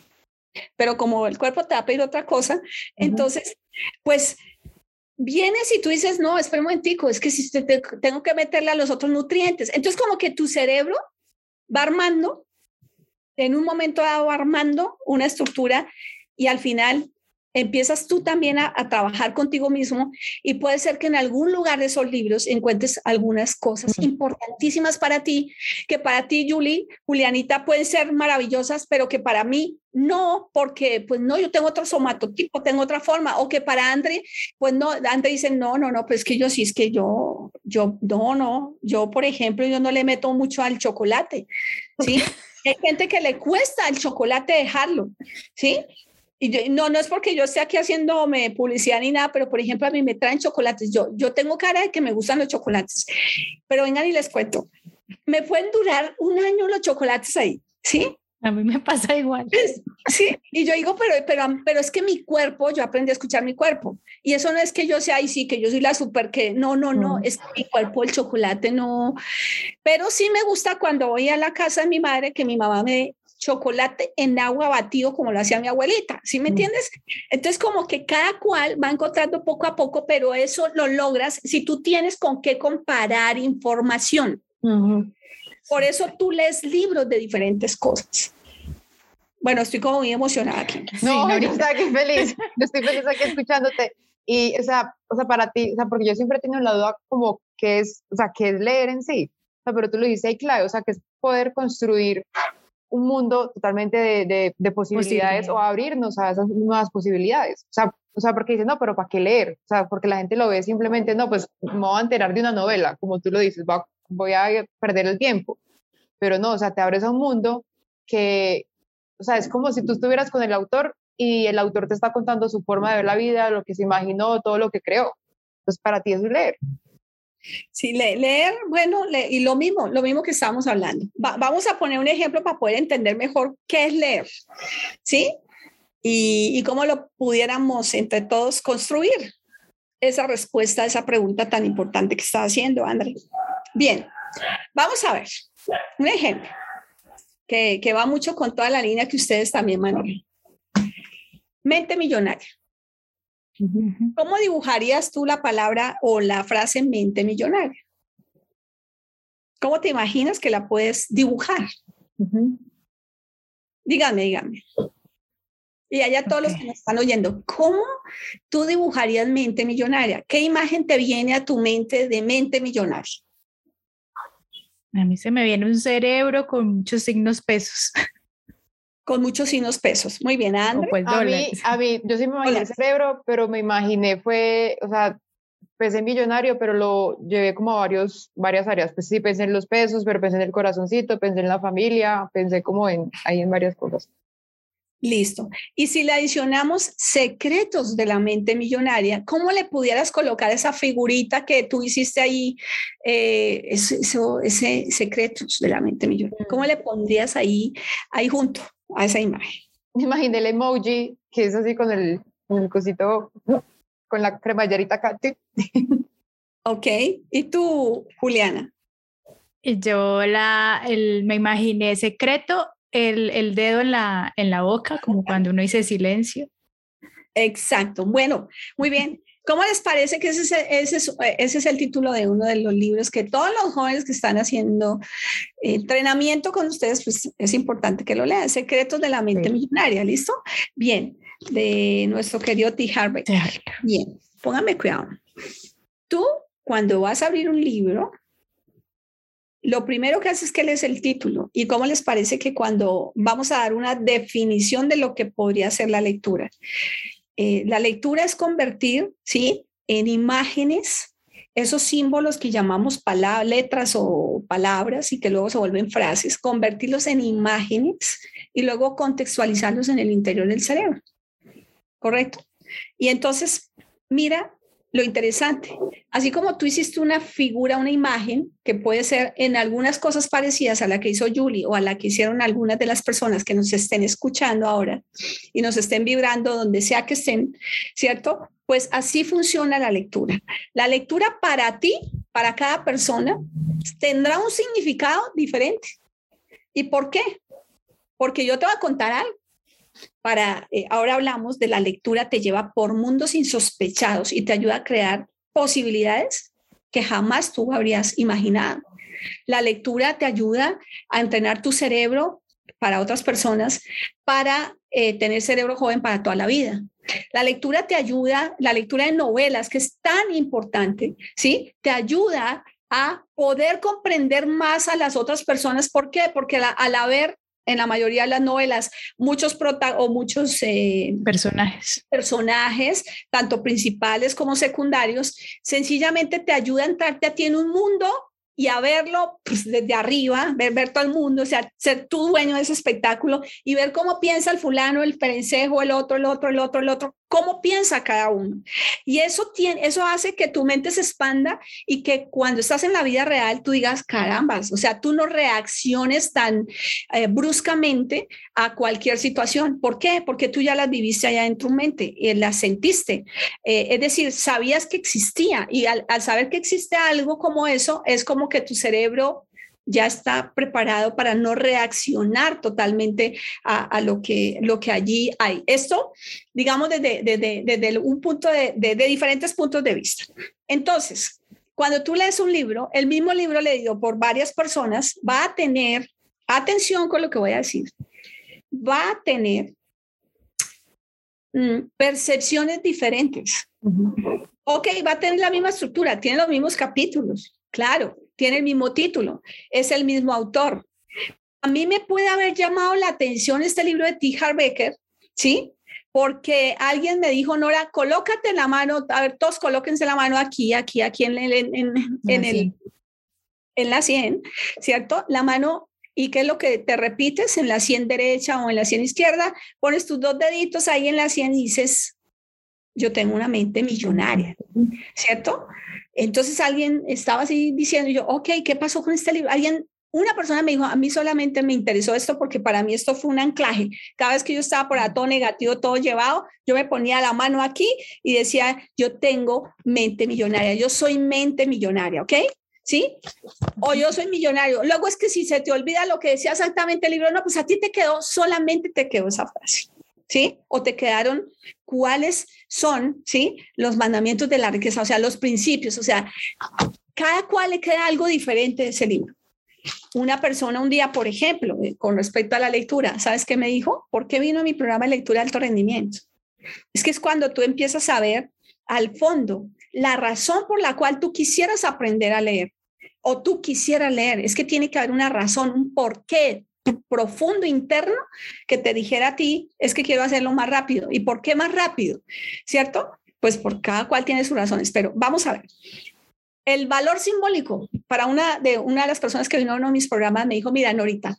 Pero como el cuerpo te va a pedir otra cosa, entonces pues vienes y tú dices, no, espera un momentico, es que si te, tengo que meterle a los otros nutrientes. Entonces como que tu cerebro va armando en un momento dado armando una estructura y al final empiezas tú también a, trabajar contigo mismo y puede ser que en algún lugar de esos libros encuentres algunas cosas importantísimas para ti, que para ti, Julie, Julianita, pueden ser maravillosas, pero que para mí no, porque pues no, yo tengo otro somatotipo, tengo otra forma, o que para Andre, pues no, Andre dice, no, no, no, pues que yo sí, es que yo, yo, no, no, yo, por ejemplo, yo no le meto mucho al chocolate, ¿sí? Hay gente que le cuesta el chocolate dejarlo, ¿sí? Y no, no es porque yo esté aquí haciéndome publicidad ni nada, pero por ejemplo a mí me traen chocolates. Yo, yo tengo cara de que me gustan los chocolates, pero vengan y les cuento. Me pueden durar un año los chocolates ahí, ¿sí? A mí me pasa igual. Sí, y yo digo, pero, pero, pero es que mi cuerpo, yo aprendí a escuchar mi cuerpo. Y eso no es que yo sea ahí, sí, que yo soy la super que, no, no, no, es que mi cuerpo, el chocolate, no. Pero sí me gusta cuando voy a la casa de mi madre, que mi mamá me chocolate en agua batido como lo hacía mi abuelita, ¿sí me entiendes? Entonces como que cada cual va encontrando poco a poco, pero eso lo logras si tú tienes con qué comparar información. Por eso tú lees libros de diferentes cosas. Bueno, estoy como muy emocionada aquí. No, yo estoy aquí feliz. Yo estoy feliz aquí escuchándote. Y, o sea, o sea, para ti, o sea, porque yo siempre he tenido la duda como qué es, o sea, qué es leer en sí. O sea, pero tú lo dices ahí clave, o sea, que es poder construir un mundo totalmente de, de, posibilidades o abrirnos a esas nuevas posibilidades. O sea, o sea, porque dices, no, pero ¿para qué leer? O sea, porque la gente lo ve simplemente, no, pues me voy a enterar de una novela, como tú lo dices, voy a perder el tiempo. Pero no, o sea, te abres a un mundo que, o sea, es como si tú estuvieras con el autor y el autor te está contando su forma de ver la vida, lo que se imaginó, todo lo que creó. Entonces, para ti es leer. Sí, leer, bueno, y lo mismo, lo mismo que estábamos hablando. vamos a poner un ejemplo para poder entender mejor qué es leer, ¿sí? Y, y cómo lo pudiéramos entre todos construir esa respuesta a esa pregunta tan importante que está haciendo, André. Bien, vamos a ver un ejemplo que, que va mucho con toda la línea que ustedes también manejan. Mente millonaria. ¿Cómo dibujarías tú la palabra o la frase mente millonaria? ¿Cómo te imaginas que la puedes dibujar? Dígame, dígame. Y allá todos los que nos están oyendo, ¿cómo tú dibujarías mente millonaria? ¿Qué imagen te viene a tu mente de mente millonaria? A mí se me viene un cerebro con muchos signos pesos. con muchos signos pesos. Muy bien, André. Pues a, mí, a mí, yo sí me imaginé el cerebro, pero me imaginé fue, o sea, pensé en millonario, pero lo llevé como a varios, varias áreas. Pues sí, pensé en los pesos, pero pensé en el corazoncito, pensé en la familia, pensé como en, ahí en varias cosas. Listo. Y si le adicionamos secretos de la mente millonaria, ¿cómo le pudieras colocar esa figurita que tú hiciste ahí, eh, ese, ese, secretos de la mente millonaria? ¿Cómo le pondrías ahí, ahí junto? a esa imagen. Me imaginé el emoji, que es así con el, el cosito, con la cremallerita Katy. Ok, ¿y tú, Juliana? Yo la, el, me imaginé secreto, el, el dedo en la, en la boca, como cuando uno dice silencio. Exacto, bueno, muy bien. ¿Cómo les parece que ese es, ese, es, ese es, el título de uno de los libros que todos los jóvenes que están haciendo entrenamiento con ustedes, pues es importante que lo lean? Secretos de la mente millonaria, ¿listo? Bien, de nuestro querido T. Harvey. Bien, póngame cuidado. Tú, cuando vas a abrir un libro, lo primero que haces es que lees el título. ¿Y cómo les parece que cuando vamos a dar una definición de lo que podría ser la lectura? Eh, la lectura es convertir, ¿sí? En imágenes esos símbolos que llamamos letras o palabras y que luego se vuelven frases, convertirlos en imágenes y luego contextualizarlos en el interior del cerebro. ¿Correcto? Y entonces, mira lo interesante. Así como tú hiciste una figura, una imagen, que puede ser en algunas cosas parecidas a la que hizo Julie o a la que hicieron algunas de las personas que nos estén escuchando ahora y nos estén vibrando donde sea que estén, ¿cierto? Pues así funciona la lectura. La lectura para ti, para cada persona, tendrá un significado diferente. ¿Y por qué? Porque yo te voy a contar algo para, eh, ahora hablamos de la lectura, te lleva por mundos insospechados y te ayuda a crear posibilidades que jamás tú habrías imaginado. La lectura te ayuda a entrenar tu cerebro para otras personas para eh, tener cerebro joven para toda la vida. La lectura te ayuda, la lectura de novelas, que es tan importante, ¿sí? Te ayuda a poder comprender más a las otras personas. ¿Por qué? Porque al haber en la mayoría de las novelas muchos o muchos eh, personajes. personajes, tanto principales como secundarios, sencillamente te ayuda a entrarte a ti en un mundo y a verlo pues, desde arriba, ver, ver todo el mundo, o sea, ser tú dueño de ese espectáculo y ver cómo piensa el fulano, el perencejo, el otro, el otro, el otro, el otro, cómo piensa cada uno. Y eso, tiene, eso hace que tu mente se expanda y que cuando estás en la vida real tú digas, carambas, o sea, tú no reacciones tan eh, bruscamente a cualquier situación. ¿Por qué? Porque tú ya las viviste allá en tu mente y las sentiste. Eh, es decir, sabías que existía y al, al saber que existe algo como eso, es como que tu cerebro ya está preparado para no reaccionar totalmente a, lo, que, lo que allí hay. Esto, digamos, desde, desde, un punto de, de, diferentes puntos de vista. Entonces, cuando tú lees un libro, el mismo libro leído por varias personas va a tener, atención con lo que voy a decir, va a tener mm, percepciones diferentes Ok, va a tener la misma estructura, tiene los mismos capítulos, claro, tiene el mismo título, es el mismo autor. A mí me puede haber llamado la atención este libro de T. Becker, ¿sí? Porque alguien me dijo, Nora, colócate la mano, a ver, todos colóquense la mano aquí, aquí, aquí en, el, en, en, el, en la 100, ¿cierto? La mano ¿Y qué es lo que te repites en la 100 derecha o en la 100 izquierda? Pones tus dos deditos ahí en la 100 y dices, yo tengo una mente millonaria, ¿cierto? Entonces alguien estaba así diciendo, yo, ok, ¿qué pasó con este libro? Alguien, una persona me dijo, a mí solamente me interesó esto porque para mí esto fue un anclaje. Cada vez que yo estaba por ahí todo negativo, todo llevado, yo me ponía la mano aquí y decía, yo tengo mente millonaria, yo soy mente millonaria, ¿ok? ¿sí? O yo soy millonario. Luego es que si se te olvida lo que decía exactamente el libro, no, pues a ti te quedó, solamente te quedó esa frase, ¿sí? O te quedaron cuáles son, ¿sí? Los mandamientos de la riqueza, o sea, los principios, o sea, cada cual le queda algo diferente de ese libro. Una persona un día, por ejemplo, eh, con respecto a la lectura, ¿sabes qué me dijo? ¿Por qué vino a mi programa de lectura de alto rendimiento? Es que es cuando tú empiezas a ver al fondo la razón por la cual tú quisieras aprender a leer o tú quisieras leer. Es que tiene que haber una razón, un porqué profundo interno que te dijera a ti, es que quiero hacerlo más rápido. ¿Y por qué más rápido? ¿Cierto? Pues por cada cual tiene sus razones, pero vamos a ver. El valor simbólico para una de una de las personas que vino a uno de mis programas me dijo, mira, Norita,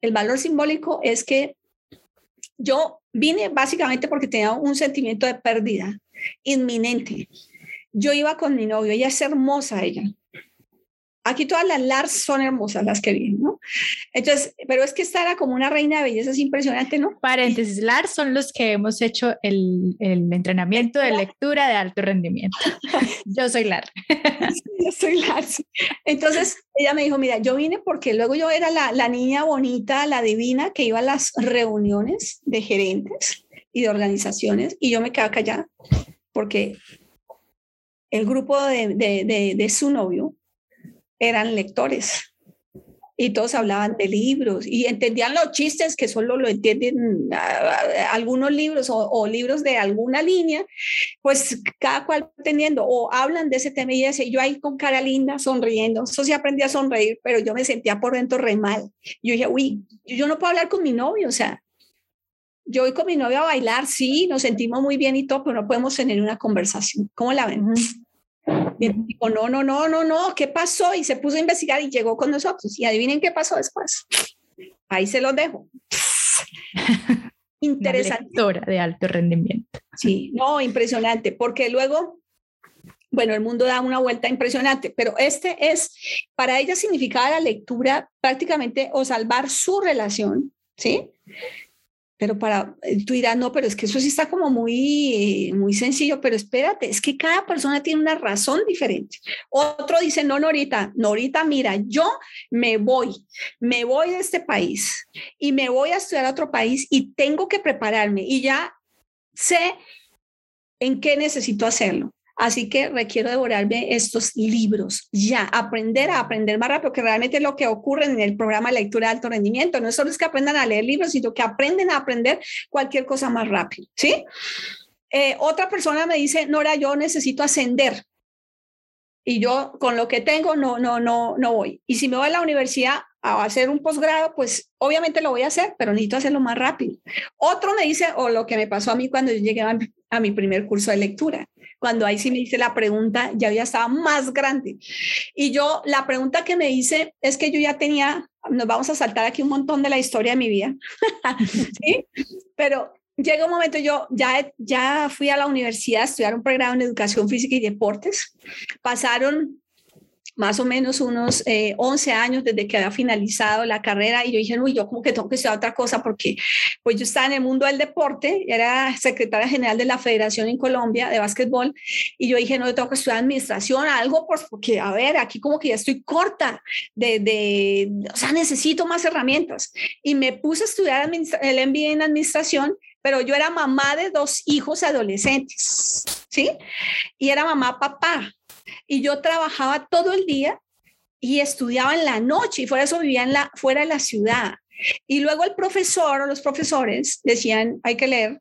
el valor simbólico es que yo vine básicamente porque tenía un sentimiento de pérdida inminente. Yo iba con mi novio, ella es hermosa, ella, Aquí todas las Lars son hermosas las que vienen, ¿no? Entonces, pero es que esta era como una reina de belleza, es impresionante, ¿no? Paréntesis, Lars son los que hemos hecho el, el entrenamiento de lectura de alto rendimiento. Yo soy Lars. yo soy Lars. Entonces, ella me dijo, mira, yo vine porque luego yo era la, la niña bonita, la divina, que iba a las reuniones de gerentes y de organizaciones y yo me quedaba callada porque el grupo de, de, de, de su novio eran lectores y todos hablaban de libros y entendían los chistes que solo lo entienden algunos libros o, libros de alguna línea, pues cada cual teniendo o hablan de ese tema y yo ahí con cara linda sonriendo, eso sí aprendí a sonreír, pero yo me sentía por dentro re mal. Yo dije, uy, yo no puedo hablar con mi novio, o sea, yo voy con mi novio a bailar, sí, nos sentimos muy bien y todo, pero no podemos tener una conversación. ¿Cómo la ven? Y dijo, no, no, no, no, no, ¿qué pasó? Y se puso a investigar y llegó con nosotros. Y adivinen qué pasó después. Ahí se los dejo. Interesante. de alto rendimiento. Sí, no, impresionante, porque luego, bueno, el mundo da una vuelta impresionante, pero este es, para ella significaba la lectura prácticamente o salvar su relación, ¿sí? Pero para, eh, tú dirás, no, pero es que eso sí está como muy, muy sencillo, pero espérate, es que cada persona tiene una razón diferente. Otro dice, no, Norita, Norita, mira, yo me voy, me voy de este país y me voy a estudiar a otro país y tengo que prepararme y ya sé en qué necesito hacerlo. Así que requiero devorarme estos libros ya, aprender a aprender más rápido, que realmente es lo que ocurre en el programa de lectura de alto rendimiento. No solo es que aprendan a leer libros, sino que aprenden a aprender cualquier cosa más rápido, ¿sí? Eh, otra persona me dice, Nora, yo necesito ascender. Y yo con lo que tengo no, no, no, no voy. Y si me voy a la universidad a hacer un posgrado, pues obviamente lo voy a hacer, pero necesito hacerlo más rápido. Otro me dice, o lo que me pasó a mí cuando yo llegué a mi primer curso de lectura cuando ahí sí me hice la pregunta, ya había estaba más grande. Y yo, la pregunta que me hice es que yo ya tenía, nos vamos a saltar aquí un montón de la historia de mi vida, ¿sí? Pero llega un momento, yo ya, ya fui a la universidad a estudiar un programa en educación física y deportes. Pasaron más o menos unos 11 eh, años desde que había finalizado la carrera y yo dije, uy, yo como que tengo que estudiar otra cosa porque pues yo estaba en el mundo del deporte, era secretaria general de la Federación en Colombia de básquetbol y yo dije, no, yo tengo que estudiar administración, algo, pues, porque a ver, aquí como que ya estoy corta de, de o sea, necesito más herramientas. Y me puse a estudiar el MBA en administración pero yo era mamá de dos hijos adolescentes, ¿sí? Y era mamá, papá. Y yo trabajaba todo el día y estudiaba en la noche y por eso vivía en la, fuera de la ciudad. Y luego el profesor o los profesores decían, hay que leer,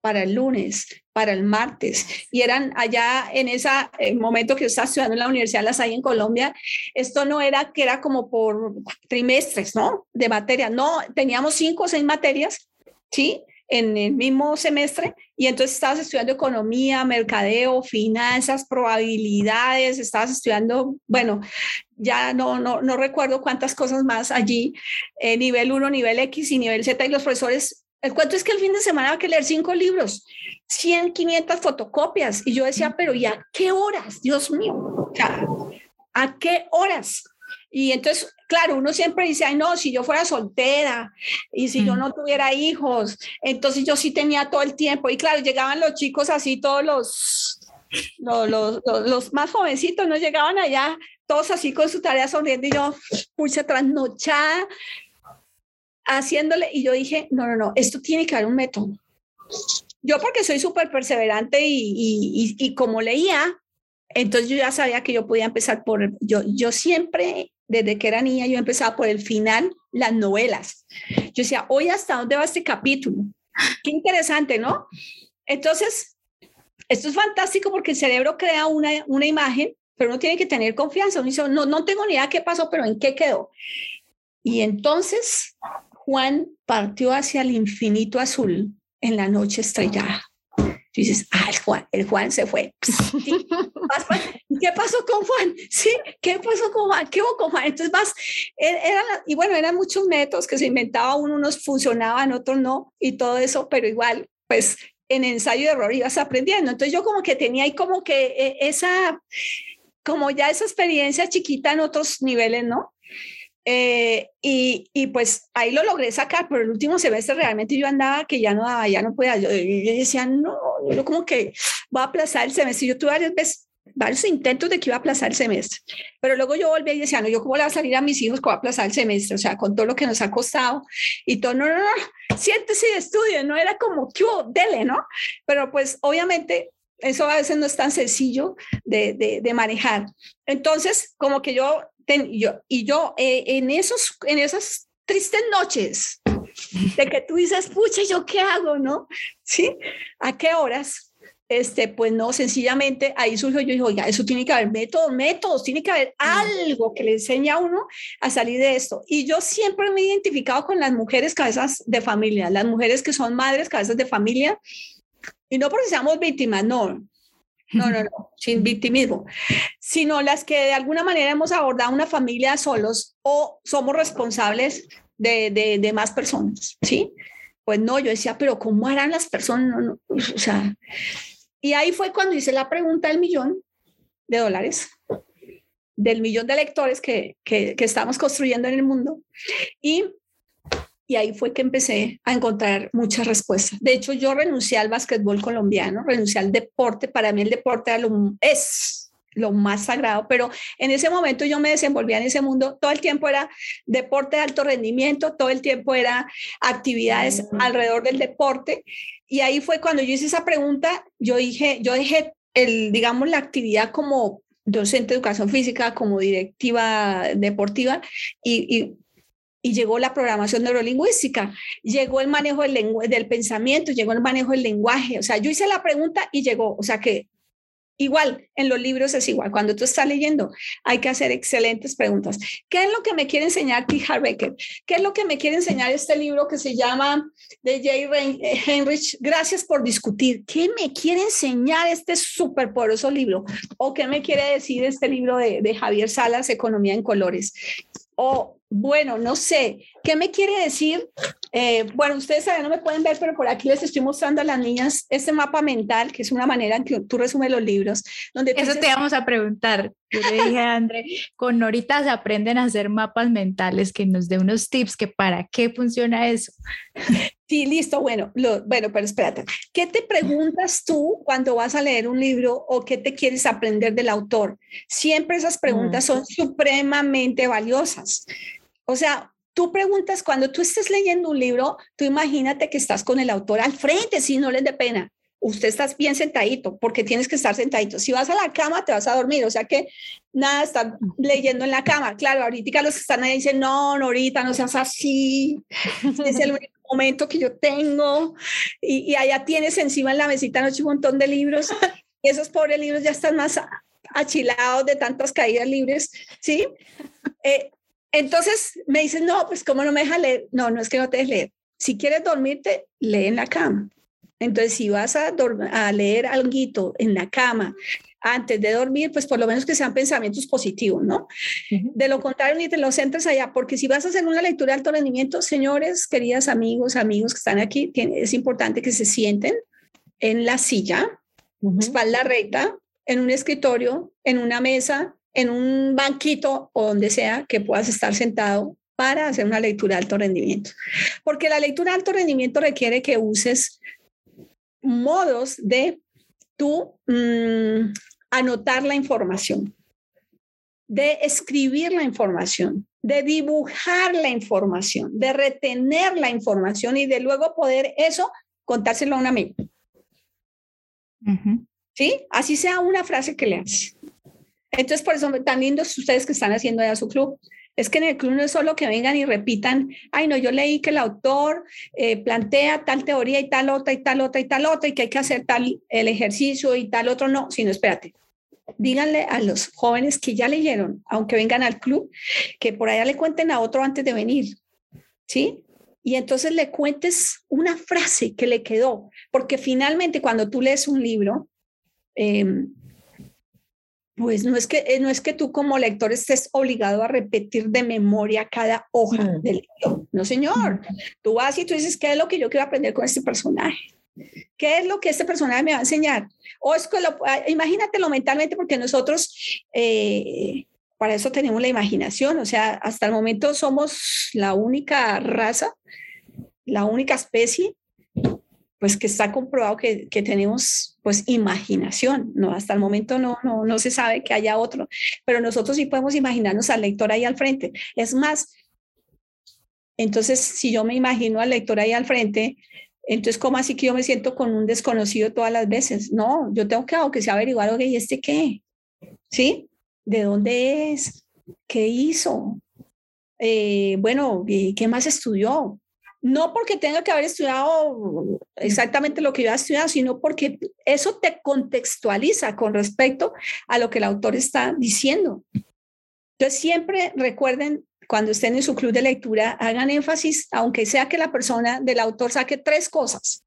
para el lunes, para el martes. Y eran allá en ese momento que yo estaba estudiando en la Universidad de La Salle en Colombia, esto no era que era como por trimestres, ¿no? De materia. No, teníamos cinco o seis materias, ¿sí? En el mismo semestre. Y entonces estabas estudiando economía, mercadeo, finanzas, probabilidades, estabas estudiando, bueno, ya no, no, no recuerdo cuántas cosas más allí, eh, nivel 1, nivel X y nivel Z, y los profesores el cuento es que el fin de semana había que leer cinco libros, 100, 500 fotocopias. Y yo decía, pero ¿ya qué horas? Dios mío. ¿A qué horas? Y entonces, claro, uno siempre dice, ay, no, si yo fuera soltera y si yo mm. no tuviera hijos, entonces yo sí tenía todo el tiempo. Y claro, llegaban los chicos así, todos los, los, los, los más jovencitos, no llegaban allá, todos así con su tarea sonriendo y yo, puse trasnochada haciéndole y yo dije, no, no, no, esto tiene que haber un método. Yo porque soy súper perseverante y, y, como leía, entonces yo ya sabía que yo podía empezar por, yo, yo siempre, desde que era niña, yo empezaba por el final, las novelas. Yo decía, hoy hasta dónde va este capítulo. Qué interesante, ¿no? Entonces, esto es fantástico porque el cerebro crea una, una imagen, pero uno tiene que tener confianza. Uno dice, no, no tengo ni idea qué pasó, pero en qué quedó. Y entonces Juan partió hacia el infinito azul en la noche estrellada. Y dices, ah, el Juan, el Juan se fue. ¿Qué pasó con Juan? Sí, ¿qué pasó con Juan? ¿Qué hubo con Juan? Entonces vas, e-, eran, y bueno, eran muchos métodos que se inventaba uno, unos funcionaban, otros no, y todo eso, pero igual, pues en ensayo de error ibas aprendiendo. Entonces yo como que tenía ahí como que e-, esa, como ya esa experiencia chiquita en otros niveles, ¿no? Eh, y, y, pues ahí lo logré sacar, pero el último semestre realmente yo andaba que ya no daba, ya no podía. Yo, yo decía, no, yo como que voy a aplazar el semestre. Yo tuve varias veces, varios intentos de que iba a aplazar el semestre, pero luego yo volví y decía, no, yo cómo le voy a salir a mis hijos que voy a aplazar el semestre, o sea, con todo lo que nos ha costado y todo, no, no, no, siéntese y estudie, no era como, que dele, ¿no? Pero pues obviamente eso a veces no es tan sencillo de, de, de manejar. Entonces, como que yo yo, y yo eh, en, esos, en esas tristes noches de que tú dices, pucha, ¿yo qué hago? ¿No? ¿Sí? ¿A qué horas? Este, pues no, sencillamente ahí surgió, yo digo, oiga, eso tiene que haber métodos, métodos, tiene que haber algo que le enseñe a uno a salir de esto. Y yo siempre me he identificado con las mujeres cabezas de familia, las mujeres que son madres cabezas de familia, y no porque seamos víctimas, no, no, no, no, sin victimismo, sino las que de alguna manera hemos abordado una familia solos o somos responsables de, de, más personas, ¿sí? Pues no, yo decía, pero ¿cómo harán las personas? o sea, y ahí fue cuando hice la pregunta del millón de dólares, del millón de lectores que, que, que estamos construyendo en el mundo. Y y ahí fue que empecé a encontrar muchas respuestas. De hecho, yo renuncié al básquetbol colombiano, renuncié al deporte. Para mí el deporte es lo más sagrado, pero en ese momento yo me desenvolvía en ese mundo. Todo el tiempo era deporte de alto rendimiento, todo el tiempo era actividades alrededor del deporte. Y ahí fue cuando yo hice esa pregunta, yo dije, yo dejé el, digamos, la actividad como docente de educación física, como directiva deportiva y, y y llegó la programación neurolingüística, llegó el manejo del, pensamiento, llegó el manejo del lenguaje. O sea, yo hice la pregunta y llegó. O sea que igual, en los libros es igual. Cuando tú estás leyendo, hay que hacer excelentes preguntas. ¿Qué es lo que me quiere enseñar T. Harbecker? ¿Qué es lo que me quiere enseñar este libro que se llama de Jay Heinrich? Gracias por discutir. ¿Qué me quiere enseñar este superpoderoso libro? ¿O qué me quiere decir este libro de Javier Salas, Economía en Colores? O bueno, no sé, ¿qué me quiere decir? Eh, bueno, ustedes no me pueden ver, pero por aquí les estoy mostrando a las niñas este mapa mental, que es una manera en que tú resumes los libros. Donde Eso te vamos a preguntar. Yo le dije a André, con Norita se aprenden a hacer mapas mentales, que nos dé unos tips, que para qué funciona eso. Sí, listo, bueno, bueno, pero espérate. ¿Qué te preguntas tú cuando vas a leer un libro o qué te quieres aprender del autor? Siempre esas preguntas son supremamente valiosas. O sea, tú preguntas, cuando tú estés leyendo un libro, tú imagínate que estás con el autor al frente, si no les dé pena. Usted estás bien sentadito, porque tienes que estar sentadito. Si vas a la cama, te vas a dormir. O sea que nada, estar leyendo en la cama. Claro, ahorita los que están ahí dicen, no, no, ahorita no seas así. Es el único momento que yo tengo y, y allá tienes encima en la mesita noche un montón de libros y esos pobres libros ya están más achilados de tantas caídas libres, ¿sí? Eh, entonces me dicen, no, pues ¿cómo no me deja leer? No, no es que no te dejes leer. Si quieres dormirte, lee en la cama. Entonces, si vas a, a leer algo en la cama antes de dormir, pues por lo menos que sean pensamientos positivos, ¿no? De lo contrario, ni te los centres allá, porque si vas a hacer una lectura de alto rendimiento, señores, queridas amigos, amigos que están aquí, es importante que se sienten en la silla, espalda recta, en un escritorio, en una mesa, en un banquito o donde sea que puedas estar sentado para hacer una lectura de alto rendimiento. Porque la lectura de alto rendimiento requiere que uses modos de tú mm, anotar la información, de escribir la información, de dibujar la información, de retener la información y de luego poder eso contárselo a un amigo. ¿Sí? Así sea una frase que le haces. Entonces, por eso tan lindos ustedes que están haciendo ya su club. Es que en el club no es solo que vengan y repitan, ay, no, yo leí que el autor eh, plantea tal teoría y tal otra y tal otra y tal otra y que hay que hacer tal el ejercicio y tal otro, no, sino espérate. Díganle a los jóvenes que ya leyeron, aunque vengan al club, que por allá le cuenten a otro antes de venir, ¿sí? Y entonces le cuentes una frase que le quedó, porque finalmente cuando tú lees un libro, eh, pues no es que eh, no es que tú como lector estés obligado a repetir de memoria cada hoja mm. del libro. No, señor. Tú vas y tú dices, ¿qué es lo que yo quiero aprender con este personaje? ¿Qué es lo que este personaje me va a enseñar? O es que lo, ah, imagínatelo mentalmente porque nosotros eh, para eso tenemos la imaginación, o sea, hasta el momento somos la única raza, la única especie pues que está comprobado que, que, tenemos pues imaginación, ¿no? Hasta el momento no, no, no se sabe que haya otro, pero nosotros sí podemos imaginarnos al lector ahí al frente. Es más, entonces si yo me imagino al lector ahí al frente, entonces ¿cómo así que yo me siento con un desconocido todas las veces? No, yo tengo que, aunque sea averiguar, ok, ¿y este qué? ¿Sí? ¿De dónde es? ¿Qué hizo? Eh, bueno, ¿qué más estudió? No porque tenga que haber estudiado exactamente lo que yo he estudiado, sino porque eso te contextualiza con respecto a lo que el autor está diciendo. Entonces, siempre recuerden, cuando estén en su club de lectura, hagan énfasis, aunque sea que la persona del autor saque tres cosas,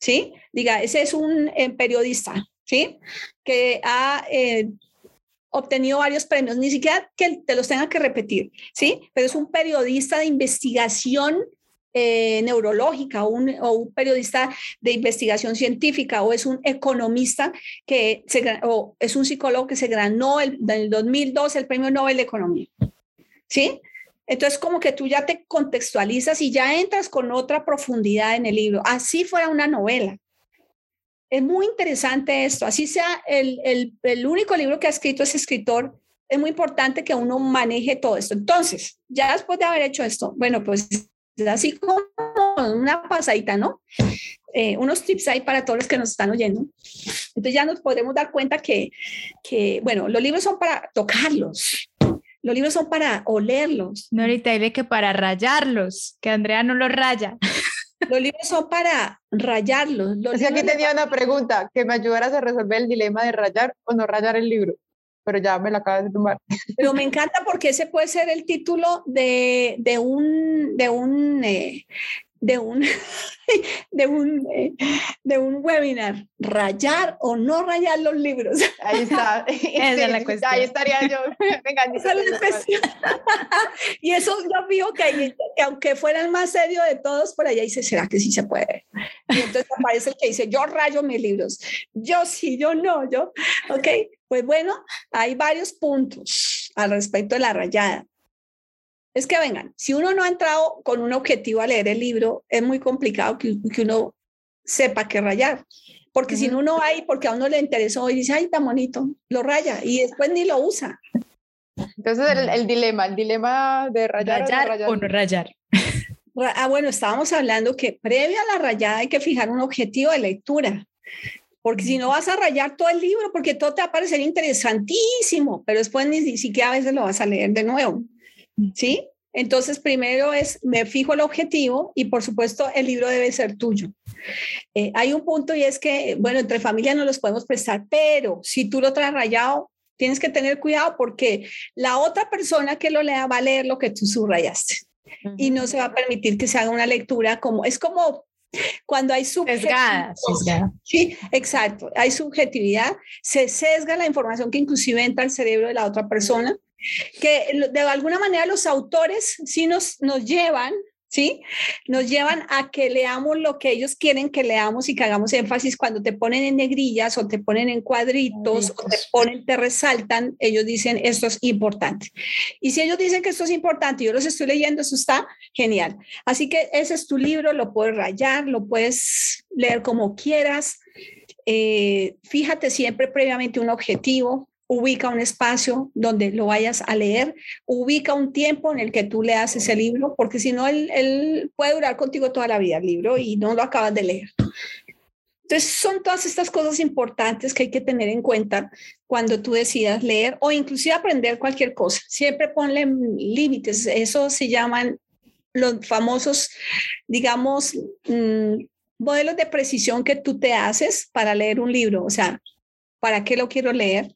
¿sí? Diga, ese es un eh, periodista, ¿sí? Que ha... Eh, obtenido varios premios, ni siquiera que te los tenga que repetir, ¿sí? Pero es un periodista de investigación eh, neurológica o un, periodista de investigación científica o es un economista que se, o es un psicólogo que se ganó el, en el 2002 el premio Nobel de Economía. ¿Sí? Entonces, como que tú ya te contextualizas y ya entras con otra profundidad en el libro. Así fuera una novela. Es muy interesante esto. Así sea el, el, el único libro que ha escrito ese escritor, es muy importante que uno maneje todo esto. Entonces, ya después de haber hecho esto, bueno, pues así como una pasadita, ¿no? Eh, unos tips ahí para todos los que nos están oyendo. Entonces ya nos podemos dar cuenta que, que, bueno, los libros son para tocarlos, los libros son para olerlos. No, ahorita dile que para rayarlos, que Andrea no los raya. Los libros son para rayarlos. Los Así aquí tenía una pregunta, que me ayudaras a resolver el dilema de rayar o no rayar el libro pero ya me la acabas de tomar. Pero me encanta porque ese puede ser el título de, de un, de un, eh, de un, de un, eh, de un webinar, rayar o no rayar los libros. Ahí está. Esa es la cuestión. Ahí estaría yo. Venga, Esa es la cuestión. y eso yo veo que, que, aunque fuera el más serio de todos, por allá dice, ¿será que sí se puede? Y entonces aparece el que dice, yo rayo mis libros. Yo sí, yo no, yo. Ok, pues bueno, hay varios puntos al respecto de la rayada. Es que vengan, si uno no ha entrado con un objetivo a leer el libro, es muy complicado que, uno sepa qué rayar. Porque si no uno hay, porque a uno le interesó y dice, ay, está bonito, lo raya y después ni lo usa. Entonces el, dilema, el dilema de rayar, o, no rayar. Ah, bueno, estábamos hablando que previo a la rayada hay que fijar un objetivo de lectura porque si no vas a rayar todo el libro, porque todo te va a parecer interesantísimo, pero después ni, siquiera a veces lo vas a leer de nuevo, ¿sí? Entonces, primero es, me fijo el objetivo y por supuesto el libro debe ser tuyo. Eh, hay un punto y es que, bueno, entre familias no los podemos prestar, pero si tú lo traes rayado, tienes que tener cuidado porque la otra persona que lo lea va a leer lo que tú subrayaste y no se va a permitir que se haga una lectura como, es como cuando hay subjetividad. Sí, exacto. Hay subjetividad, se sesga la información que inclusive entra al cerebro de la otra persona, que de alguna manera los autores sí nos, nos llevan ¿sí? Nos llevan a que leamos lo que ellos quieren que leamos y que hagamos énfasis cuando te ponen en negrillas o te ponen en cuadritos o te ponen, te resaltan, ellos dicen esto es importante. Y si ellos dicen que esto es importante y yo los estoy leyendo, eso está genial. Así que ese es tu libro, lo puedes rayar, lo puedes leer como quieras. Eh, fíjate siempre previamente un objetivo, ubica un espacio donde lo vayas a leer, ubica un tiempo en el que tú leas ese libro, porque si no, él, puede durar contigo toda la vida el libro y no lo acabas de leer. Entonces, son todas estas cosas importantes que hay que tener en cuenta cuando tú decidas leer o inclusive aprender cualquier cosa. Siempre ponle límites. Eso se llaman los famosos, digamos, mm, modelos de precisión que tú te haces para leer un libro. O sea, ¿para qué lo quiero leer?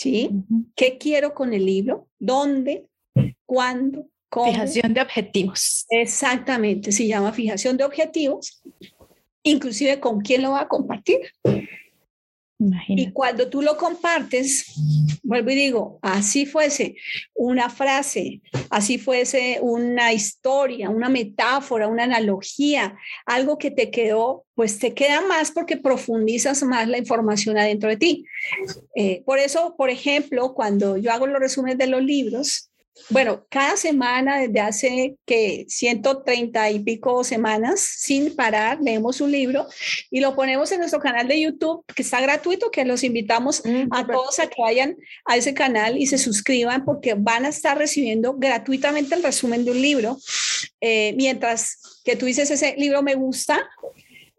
¿Sí? ¿Qué quiero con el libro? ¿Dónde? ¿Cuándo? ¿Cómo? Fijación de objetivos. Exactamente, se llama fijación de objetivos, inclusive con quién lo va a compartir. Y cuando tú lo compartes, vuelvo y digo, así fuese una frase, así fuese una historia, una metáfora, una analogía, algo que te quedó, pues te queda más porque profundizas más la información adentro de ti. Eh, por eso, por ejemplo, cuando yo hago los resúmenes de los libros, bueno, cada semana, desde hace que 130 y pico semanas, sin parar, leemos un libro y lo ponemos en nuestro canal de YouTube, que está gratuito, que los invitamos mm, a todos a que vayan a ese canal y se suscriban porque van a estar recibiendo gratuitamente el resumen de un libro. Eh, mientras que tú dices, ese libro me gusta,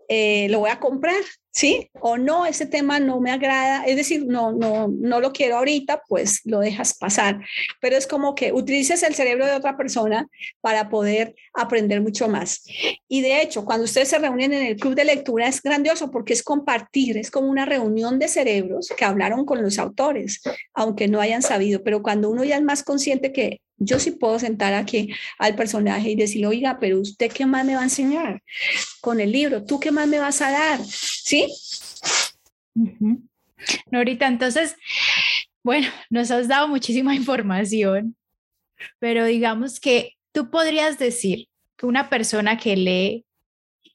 eh, lo voy a comprar, ¿sí? O no, ese tema no me agrada, es decir, no, no, no lo quiero ahorita, pues lo dejas pasar. Pero es como que utilices el cerebro de otra persona para poder aprender mucho más. Y de hecho, cuando ustedes se reúnen en el club de lectura es grandioso porque es compartir, es como una reunión de cerebros que hablaron con los autores, aunque no hayan sabido, pero cuando uno ya es más consciente que yo sí puedo sentar aquí al personaje y decirle, oiga, pero usted qué más me va a enseñar con el libro, tú qué más me vas a dar, ¿sí? Norita, entonces, bueno, nos has dado muchísima información, pero digamos que tú podrías decir que una persona que lee,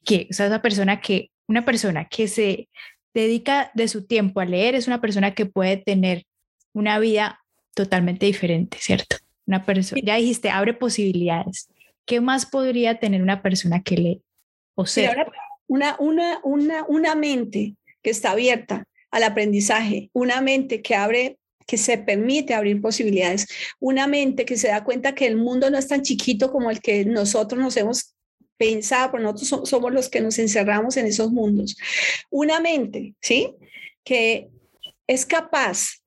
que, o sea, una persona que, una persona que se dedica de su tiempo a leer es una persona que puede tener una vida totalmente diferente, ¿cierto? Una persona, ya dijiste, abre posibilidades. ¿Qué más podría tener una persona que lee o sea? Una, una, una, una mente que está abierta al aprendizaje, una mente que abre que se permite abrir posibilidades, una mente que se da cuenta que el mundo no es tan chiquito como el que nosotros nos hemos pensado, porque nosotros somos los que nos encerramos en esos mundos. Una mente, ¿sí? Que es capaz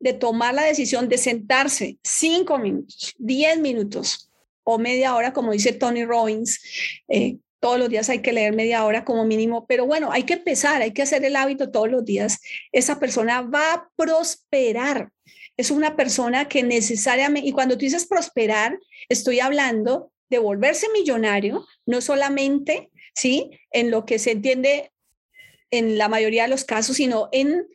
de tomar la decisión de sentarse cinco minutos, diez minutos o media hora, como dice Tony Robbins. Eh, todos los días hay que leer media hora como mínimo, pero bueno, hay que empezar, hay que hacer el hábito todos los días. Esa persona va a prosperar. Es una persona que necesariamente, y cuando tú dices prosperar, estoy hablando de volverse millonario, no solamente, ¿sí? En lo que se entiende en la mayoría de los casos, sino en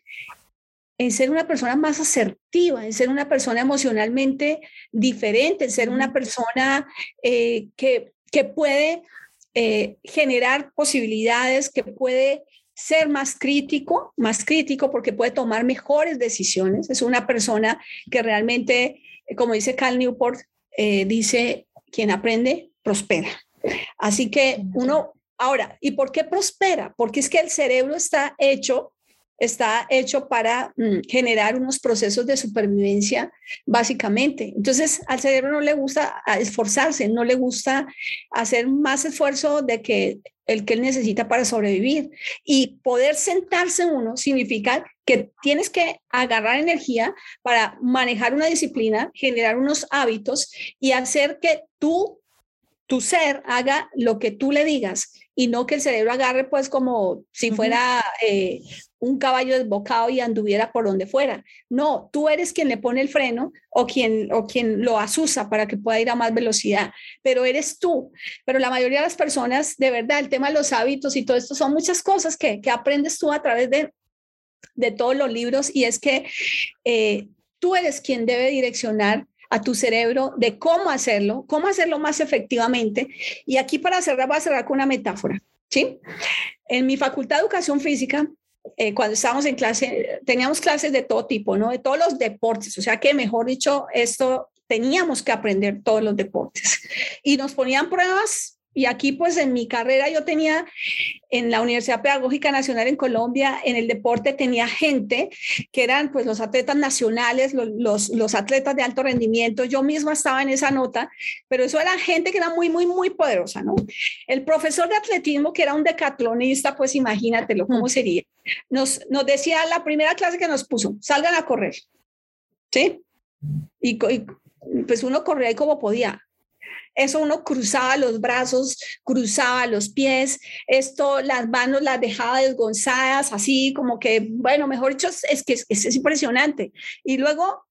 en ser una persona más asertiva, en ser una persona emocionalmente diferente, en ser una persona eh, que, que, puede eh, generar posibilidades, que puede ser más crítico, más crítico porque puede tomar mejores decisiones. Es una persona que realmente, como dice Cal Newport, eh, dice, quien aprende, prospera. Así que uno, ahora, ¿y por qué prospera? Porque es que el cerebro está hecho está hecho para mm, generar unos procesos de supervivencia, básicamente. Entonces, al cerebro no le gusta esforzarse, no le gusta hacer más esfuerzo de que el que él necesita para sobrevivir. Y poder sentarse uno significa que tienes que agarrar energía para manejar una disciplina, generar unos hábitos y hacer que tú, tu ser, haga lo que tú le digas y no que el cerebro agarre pues como si fuera eh, un caballo desbocado y anduviera por donde fuera. No, tú eres quien le pone el freno o quien, o quien lo asusa para que pueda ir a más velocidad, pero eres tú. Pero la mayoría de las personas, de verdad, el tema de los hábitos y todo esto son muchas cosas que, que aprendes tú a través de, de todos los libros y es que eh, tú eres quien debe direccionar a tu cerebro de cómo hacerlo, cómo hacerlo más efectivamente. Y aquí para cerrar, voy a cerrar con una metáfora. ¿sí? En mi facultad de educación física, eh, cuando estábamos en clase, teníamos clases de todo tipo, ¿no? De todos los deportes. O sea que, mejor dicho, esto teníamos que aprender todos los deportes. Y nos ponían pruebas y aquí, pues en mi carrera yo tenía en la Universidad Pedagógica Nacional en Colombia, en el deporte tenía gente que eran pues los atletas nacionales, los, los, atletas de alto rendimiento. Yo misma estaba en esa nota, pero eso era gente que era muy, muy, muy poderosa, ¿no? El profesor de atletismo, que era un decatlonista, pues imagínatelo, ¿cómo sería? Nos, nos decía la primera clase que nos puso, salgan a correr, ¿sí? Y, y pues uno corría ahí como podía eso uno cruzaba los brazos, cruzaba los pies, esto, las manos las dejaba desgonzadas, así como que, bueno, mejor dicho, es que es, impresionante. Y luego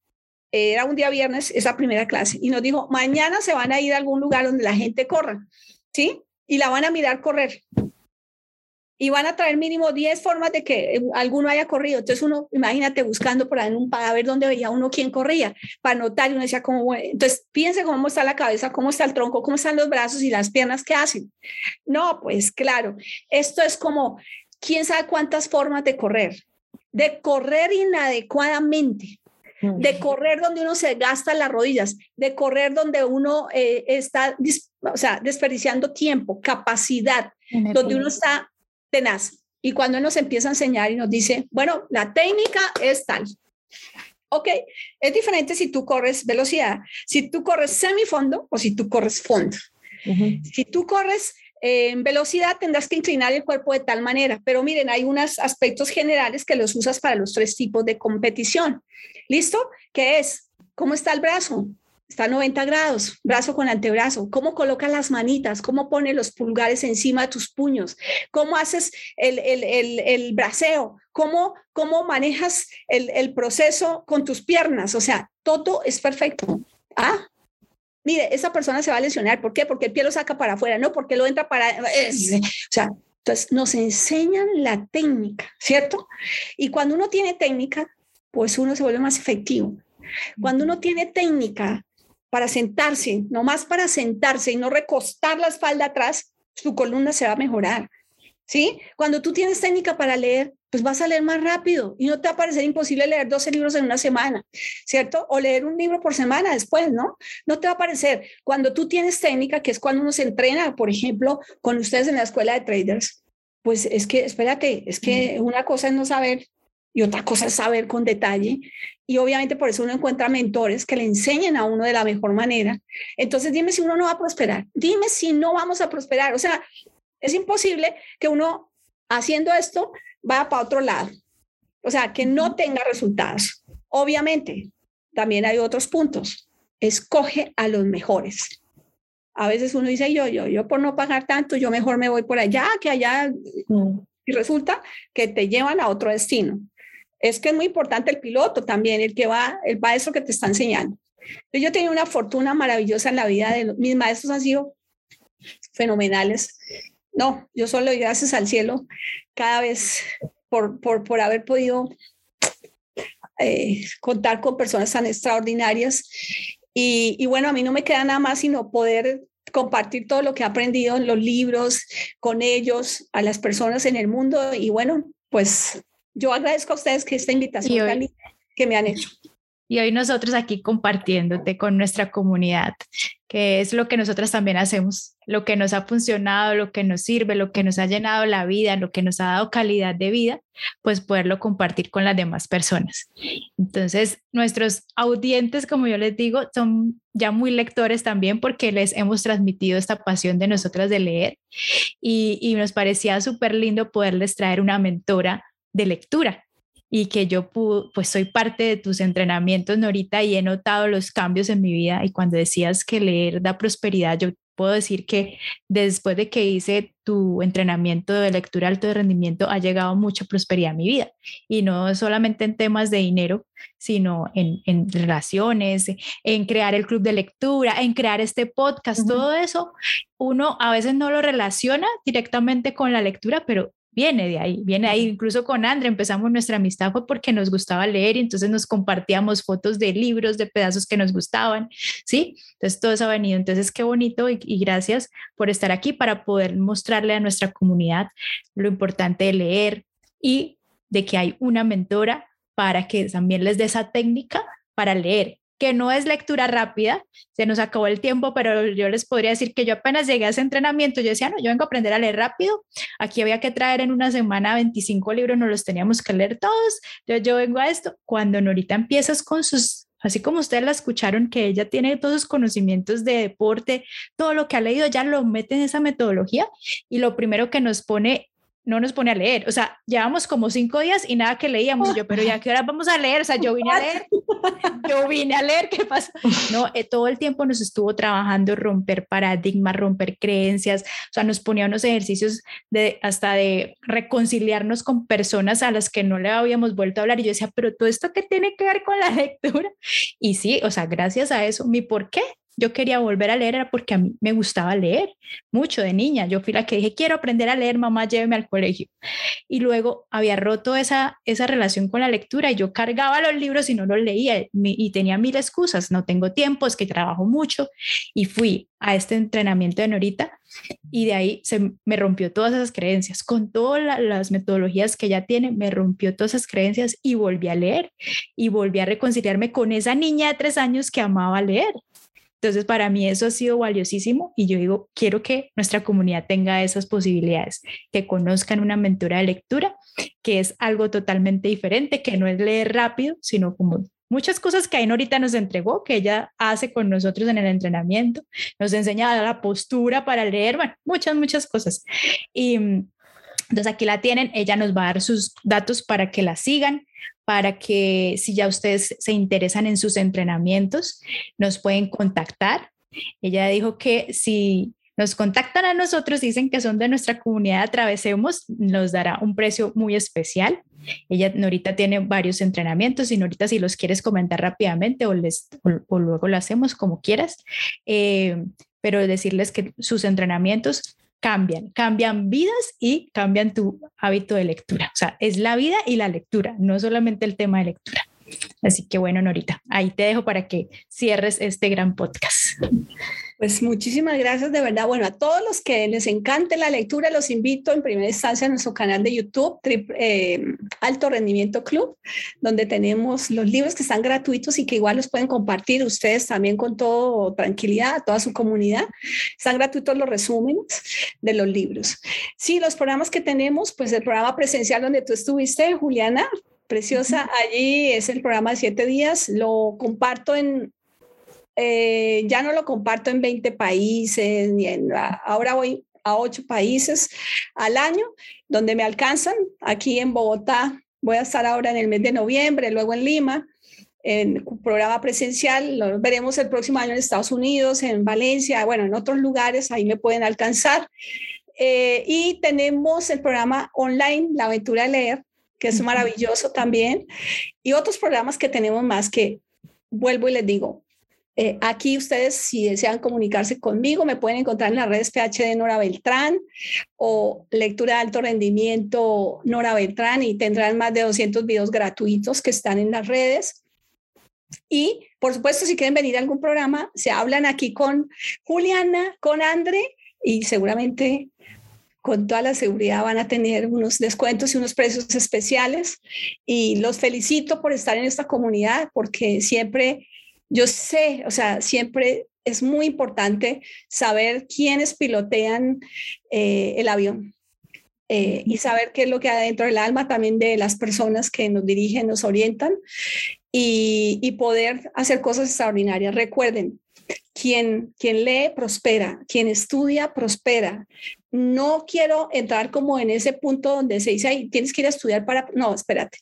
era un día viernes esa primera clase y nos dijo, mañana se van a ir a algún lugar donde la gente corra, ¿sí? Y la van a mirar correr y van a traer mínimo 10 formas de que alguno haya corrido. Entonces uno, imagínate buscando por ahí en un para ver dónde veía uno quién corría, para notar y uno decía cómo, entonces piense cómo está la cabeza, cómo está el tronco, cómo están los brazos y las piernas que hacen. No, pues claro, esto es como, quién sabe cuántas formas de correr, de correr inadecuadamente, de correr donde uno se gasta las rodillas, de correr donde uno eh, está, o sea, desperdiciando tiempo, capacidad, donde uno está tenaz. Y cuando nos empieza a enseñar y nos dice, bueno, la técnica es tal. Ok, es diferente si tú corres velocidad, si tú corres semifondo o si tú corres fondo. Si tú corres en velocidad tendrás que inclinar el cuerpo de tal manera, pero miren, hay unos aspectos generales que los usas para los tres tipos de competición. ¿Listo? ¿Qué es? ¿Cómo está el brazo? Está a 90 grados, brazo con antebrazo, cómo colocas las manitas, cómo pones los pulgares encima de tus puños, cómo haces el, el, el, el braceo, cómo, cómo manejas el, el, proceso con tus piernas, o sea, todo es perfecto. Ah, mire, esa persona se va a lesionar, ¿por qué? Porque el pie lo saca para afuera, no porque lo entra para... o sea, entonces nos enseñan la técnica, ¿cierto? Y cuando uno tiene técnica, pues uno se vuelve más efectivo. Cuando uno tiene técnica, para sentarse, nomás para sentarse y no recostar la espalda atrás, su columna se va a mejorar. ¿Sí? Cuando tú tienes técnica para leer, pues vas a leer más rápido y no te va a parecer imposible leer 12 libros en una semana, ¿cierto? O leer un libro por semana después, ¿no? No te va a parecer. Cuando tú tienes técnica, que es cuando uno se entrena, por ejemplo, con ustedes en la escuela de traders, pues es que, espérate, es que una cosa es no saber y otra cosa es saber con detalle. Y obviamente por eso uno encuentra mentores que le enseñen a uno de la mejor manera. Entonces dime si uno no va a prosperar. Dime si no vamos a prosperar. O sea, es imposible que uno haciendo esto vaya para otro lado. O sea, que no tenga resultados. Obviamente, también hay otros puntos. Escoge a los mejores. A veces uno dice, yo, yo, yo por no pagar tanto, yo mejor me voy por allá, que allá. Mm. Y resulta que te llevan a otro destino es que es muy importante el piloto también, el que va, el maestro que te está enseñando. Yo tenía una fortuna maravillosa en la vida de mis maestros han sido fenomenales. No, yo solo doy gracias al cielo cada vez por, por, por haber podido eh, contar con personas tan extraordinarias. Y, y bueno, a mí no me queda nada más sino poder compartir todo lo que he aprendido en los libros con ellos, a las personas en el mundo. Y bueno, pues yo agradezco a ustedes que esta invitación que me han hecho. Y hoy nosotros aquí compartiéndote con nuestra comunidad, que es lo que nosotras también hacemos, lo que nos ha funcionado, lo que nos sirve, lo que nos ha llenado la vida, lo que nos ha dado calidad de vida, pues poderlo compartir con las demás personas. Entonces, nuestros audientes, como yo les digo, son ya muy lectores también porque les hemos transmitido esta pasión de nosotras de leer y, y nos parecía súper lindo poderles traer una mentora de lectura. y que yo pues soy parte de tus entrenamientos, Norita, y he notado los cambios en mi vida. Y cuando decías que leer da prosperidad, yo puedo decir que después de que hice tu entrenamiento de lectura alto de rendimiento, ha llegado mucha prosperidad a mi vida. Y no solamente en temas de dinero, sino en, en relaciones, en crear el club de lectura, en crear este podcast, todo eso, uno a veces no lo relaciona directamente con la lectura, pero viene de ahí, viene ahí. Incluso con André empezamos nuestra amistad fue porque nos gustaba leer y entonces nos compartíamos fotos de libros, de pedazos que nos gustaban, ¿sí? Entonces todo eso ha venido. Entonces qué bonito y, y gracias por estar aquí para poder mostrarle a nuestra comunidad lo importante de leer y de que hay una mentora para que también les dé esa técnica para leer que no es lectura rápida, se nos acabó el tiempo, pero yo les podría decir que yo apenas llegué a ese entrenamiento, yo decía, no, yo vengo a aprender a leer rápido, aquí había que traer en una semana 25 libros, no los teníamos que leer todos, yo, yo vengo a esto, cuando Norita empiezas con sus así como ustedes la escucharon, que ella tiene todos sus conocimientos de deporte, todo lo que ha leído, ya lo mete en esa metodología y lo primero que nos pone no nos pone a leer. O sea, llevamos como cinco días y nada que leíamos. yo, pero ya qué hora vamos a leer? O sea, yo vine a leer, yo vine a leer, ¿qué pasa? No, eh, todo el tiempo nos estuvo trabajando romper paradigmas, romper creencias. O sea, nos ponía unos ejercicios de hasta de reconciliarnos con personas a las que no le habíamos vuelto a hablar. Y yo decía, pero todo esto qué tiene que ver con la lectura? Y sí, o sea, gracias a eso, mi por qué yo quería volver a leer era porque a mí me gustaba leer mucho de niña. Yo fui la que dije, quiero aprender a leer, mamá, lléveme al colegio. Y luego había roto esa, esa relación con la lectura y yo cargaba los libros y no los leía y tenía mil excusas. No tengo tiempo, es que trabajo mucho. Y fui a este entrenamiento de Norita y de ahí se me rompió todas esas creencias. Con todas las metodologías que ella tiene, me rompió todas esas creencias y volví a leer y volví a reconciliarme con esa niña de tres años que amaba leer. Entonces, para mí eso ha sido valiosísimo y yo digo, quiero que nuestra comunidad tenga esas posibilidades, que conozcan una mentora de lectura, que es algo totalmente diferente, que no es leer rápido, sino como muchas cosas que Aina ahorita nos entregó, que ella hace con nosotros en el entrenamiento, nos enseña la postura para leer, bueno, muchas, muchas cosas. Y entonces aquí la tienen, ella nos va a dar sus datos para que la sigan, para que si ya ustedes se interesan en sus entrenamientos, nos pueden contactar. Ella dijo que si nos contactan a nosotros, dicen que son de nuestra comunidad Atravesemos, nos dará un precio muy especial. Ella, Norita, tiene varios entrenamientos y Norita, si los quieres comentar rápidamente o, les, o, luego lo hacemos como quieras, eh, pero decirles que sus entrenamientos cambian, cambian vidas y cambian tu hábito de lectura. O sea, es la vida y la lectura, no solamente el tema de lectura. Así que bueno, Norita, ahí te dejo para que cierres este gran podcast. Pues muchísimas gracias de verdad. Bueno, a todos los que les encante la lectura, los invito en primera instancia a nuestro canal de YouTube, eh, Alto Rendimiento Club, donde tenemos los libros que están gratuitos y que igual los pueden compartir ustedes también con toda tranquilidad, a toda su comunidad. Están gratuitos los resúmenes de los libros. Sí, los programas que tenemos, pues el programa presencial donde tú estuviste, Juliana, preciosa, allí es el programa de siete días, lo comparto en eh, ya no lo comparto en 20 países, ni en, ahora voy a 8 países al año, donde me alcanzan. Aquí en Bogotá voy a estar ahora en el mes de noviembre, luego en Lima, en programa presencial. Lo veremos el próximo año en Estados Unidos, en Valencia, bueno, en otros lugares, ahí me pueden alcanzar. Eh, y tenemos el programa online, La Aventura de Leer, que es maravilloso también, y otros programas que tenemos más que vuelvo y les digo, eh, aquí ustedes, si desean comunicarse conmigo, me pueden encontrar en las redes PhD Nora Beltrán o Lectura de Alto Rendimiento Nora Beltrán y tendrán más de 200 videos gratuitos que están en las redes. Y, por supuesto, si quieren venir a algún programa, se hablan aquí con Juliana, con Andre y seguramente con toda la seguridad van a tener unos descuentos y unos precios especiales. Y los felicito por estar en esta comunidad porque siempre yo sé, o sea, siempre es muy importante saber quiénes pilotean eh, el avión. Eh, y saber qué es lo que hay dentro del alma también de las personas que nos dirigen, nos orientan y, y poder hacer cosas extraordinarias. Recuerden, quien, quien lee prospera, quien estudia prospera. No quiero entrar como en ese punto donde se dice, Ay, tienes que ir a estudiar para... No, espérate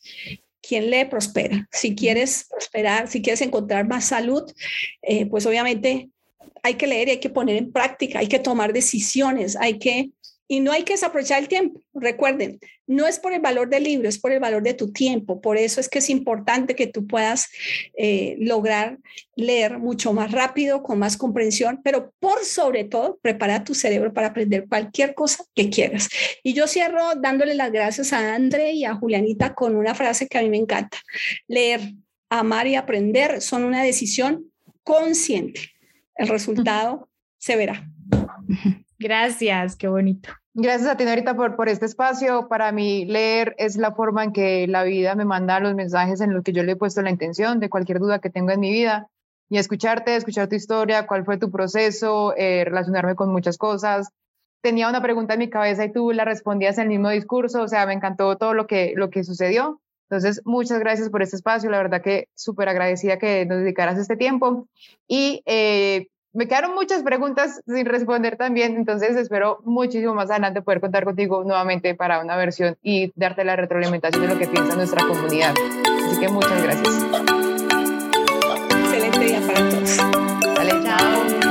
quien lee prospera. Si quieres prosperar, si quieres encontrar más salud, eh, pues obviamente hay que leer y hay que poner en práctica, hay que tomar decisiones, hay que y no hay que desaprovechar el tiempo. Recuerden, no es por el valor del libro, es por el valor de tu tiempo. Por eso es que es importante que tú puedas eh, lograr leer mucho más rápido, con más comprensión, pero por sobre todo, prepara tu cerebro para aprender cualquier cosa que quieras. Y yo cierro dándole las gracias a André y a Julianita con una frase que a mí me encanta. Leer, amar y aprender son una decisión consciente. El resultado se verá. Gracias, qué bonito. Gracias a ti, Norita, por, por este espacio. Para mí, leer es la forma en que la vida me manda los mensajes en los que yo le he puesto la intención de cualquier duda que tengo en mi vida. Y escucharte, escuchar tu historia, cuál fue tu proceso, eh, relacionarme con muchas cosas. Tenía una pregunta en mi cabeza y tú la respondías en el mismo discurso. O sea, me encantó todo lo que, lo que sucedió. Entonces, muchas gracias por este espacio. La verdad que súper agradecida que nos dedicaras este tiempo. Y eh, me quedaron muchas preguntas sin responder también, entonces espero muchísimo más adelante poder contar contigo nuevamente para una versión y darte la retroalimentación de lo que piensa nuestra comunidad. Así que muchas gracias. Excelente día para todos. Vale, chao.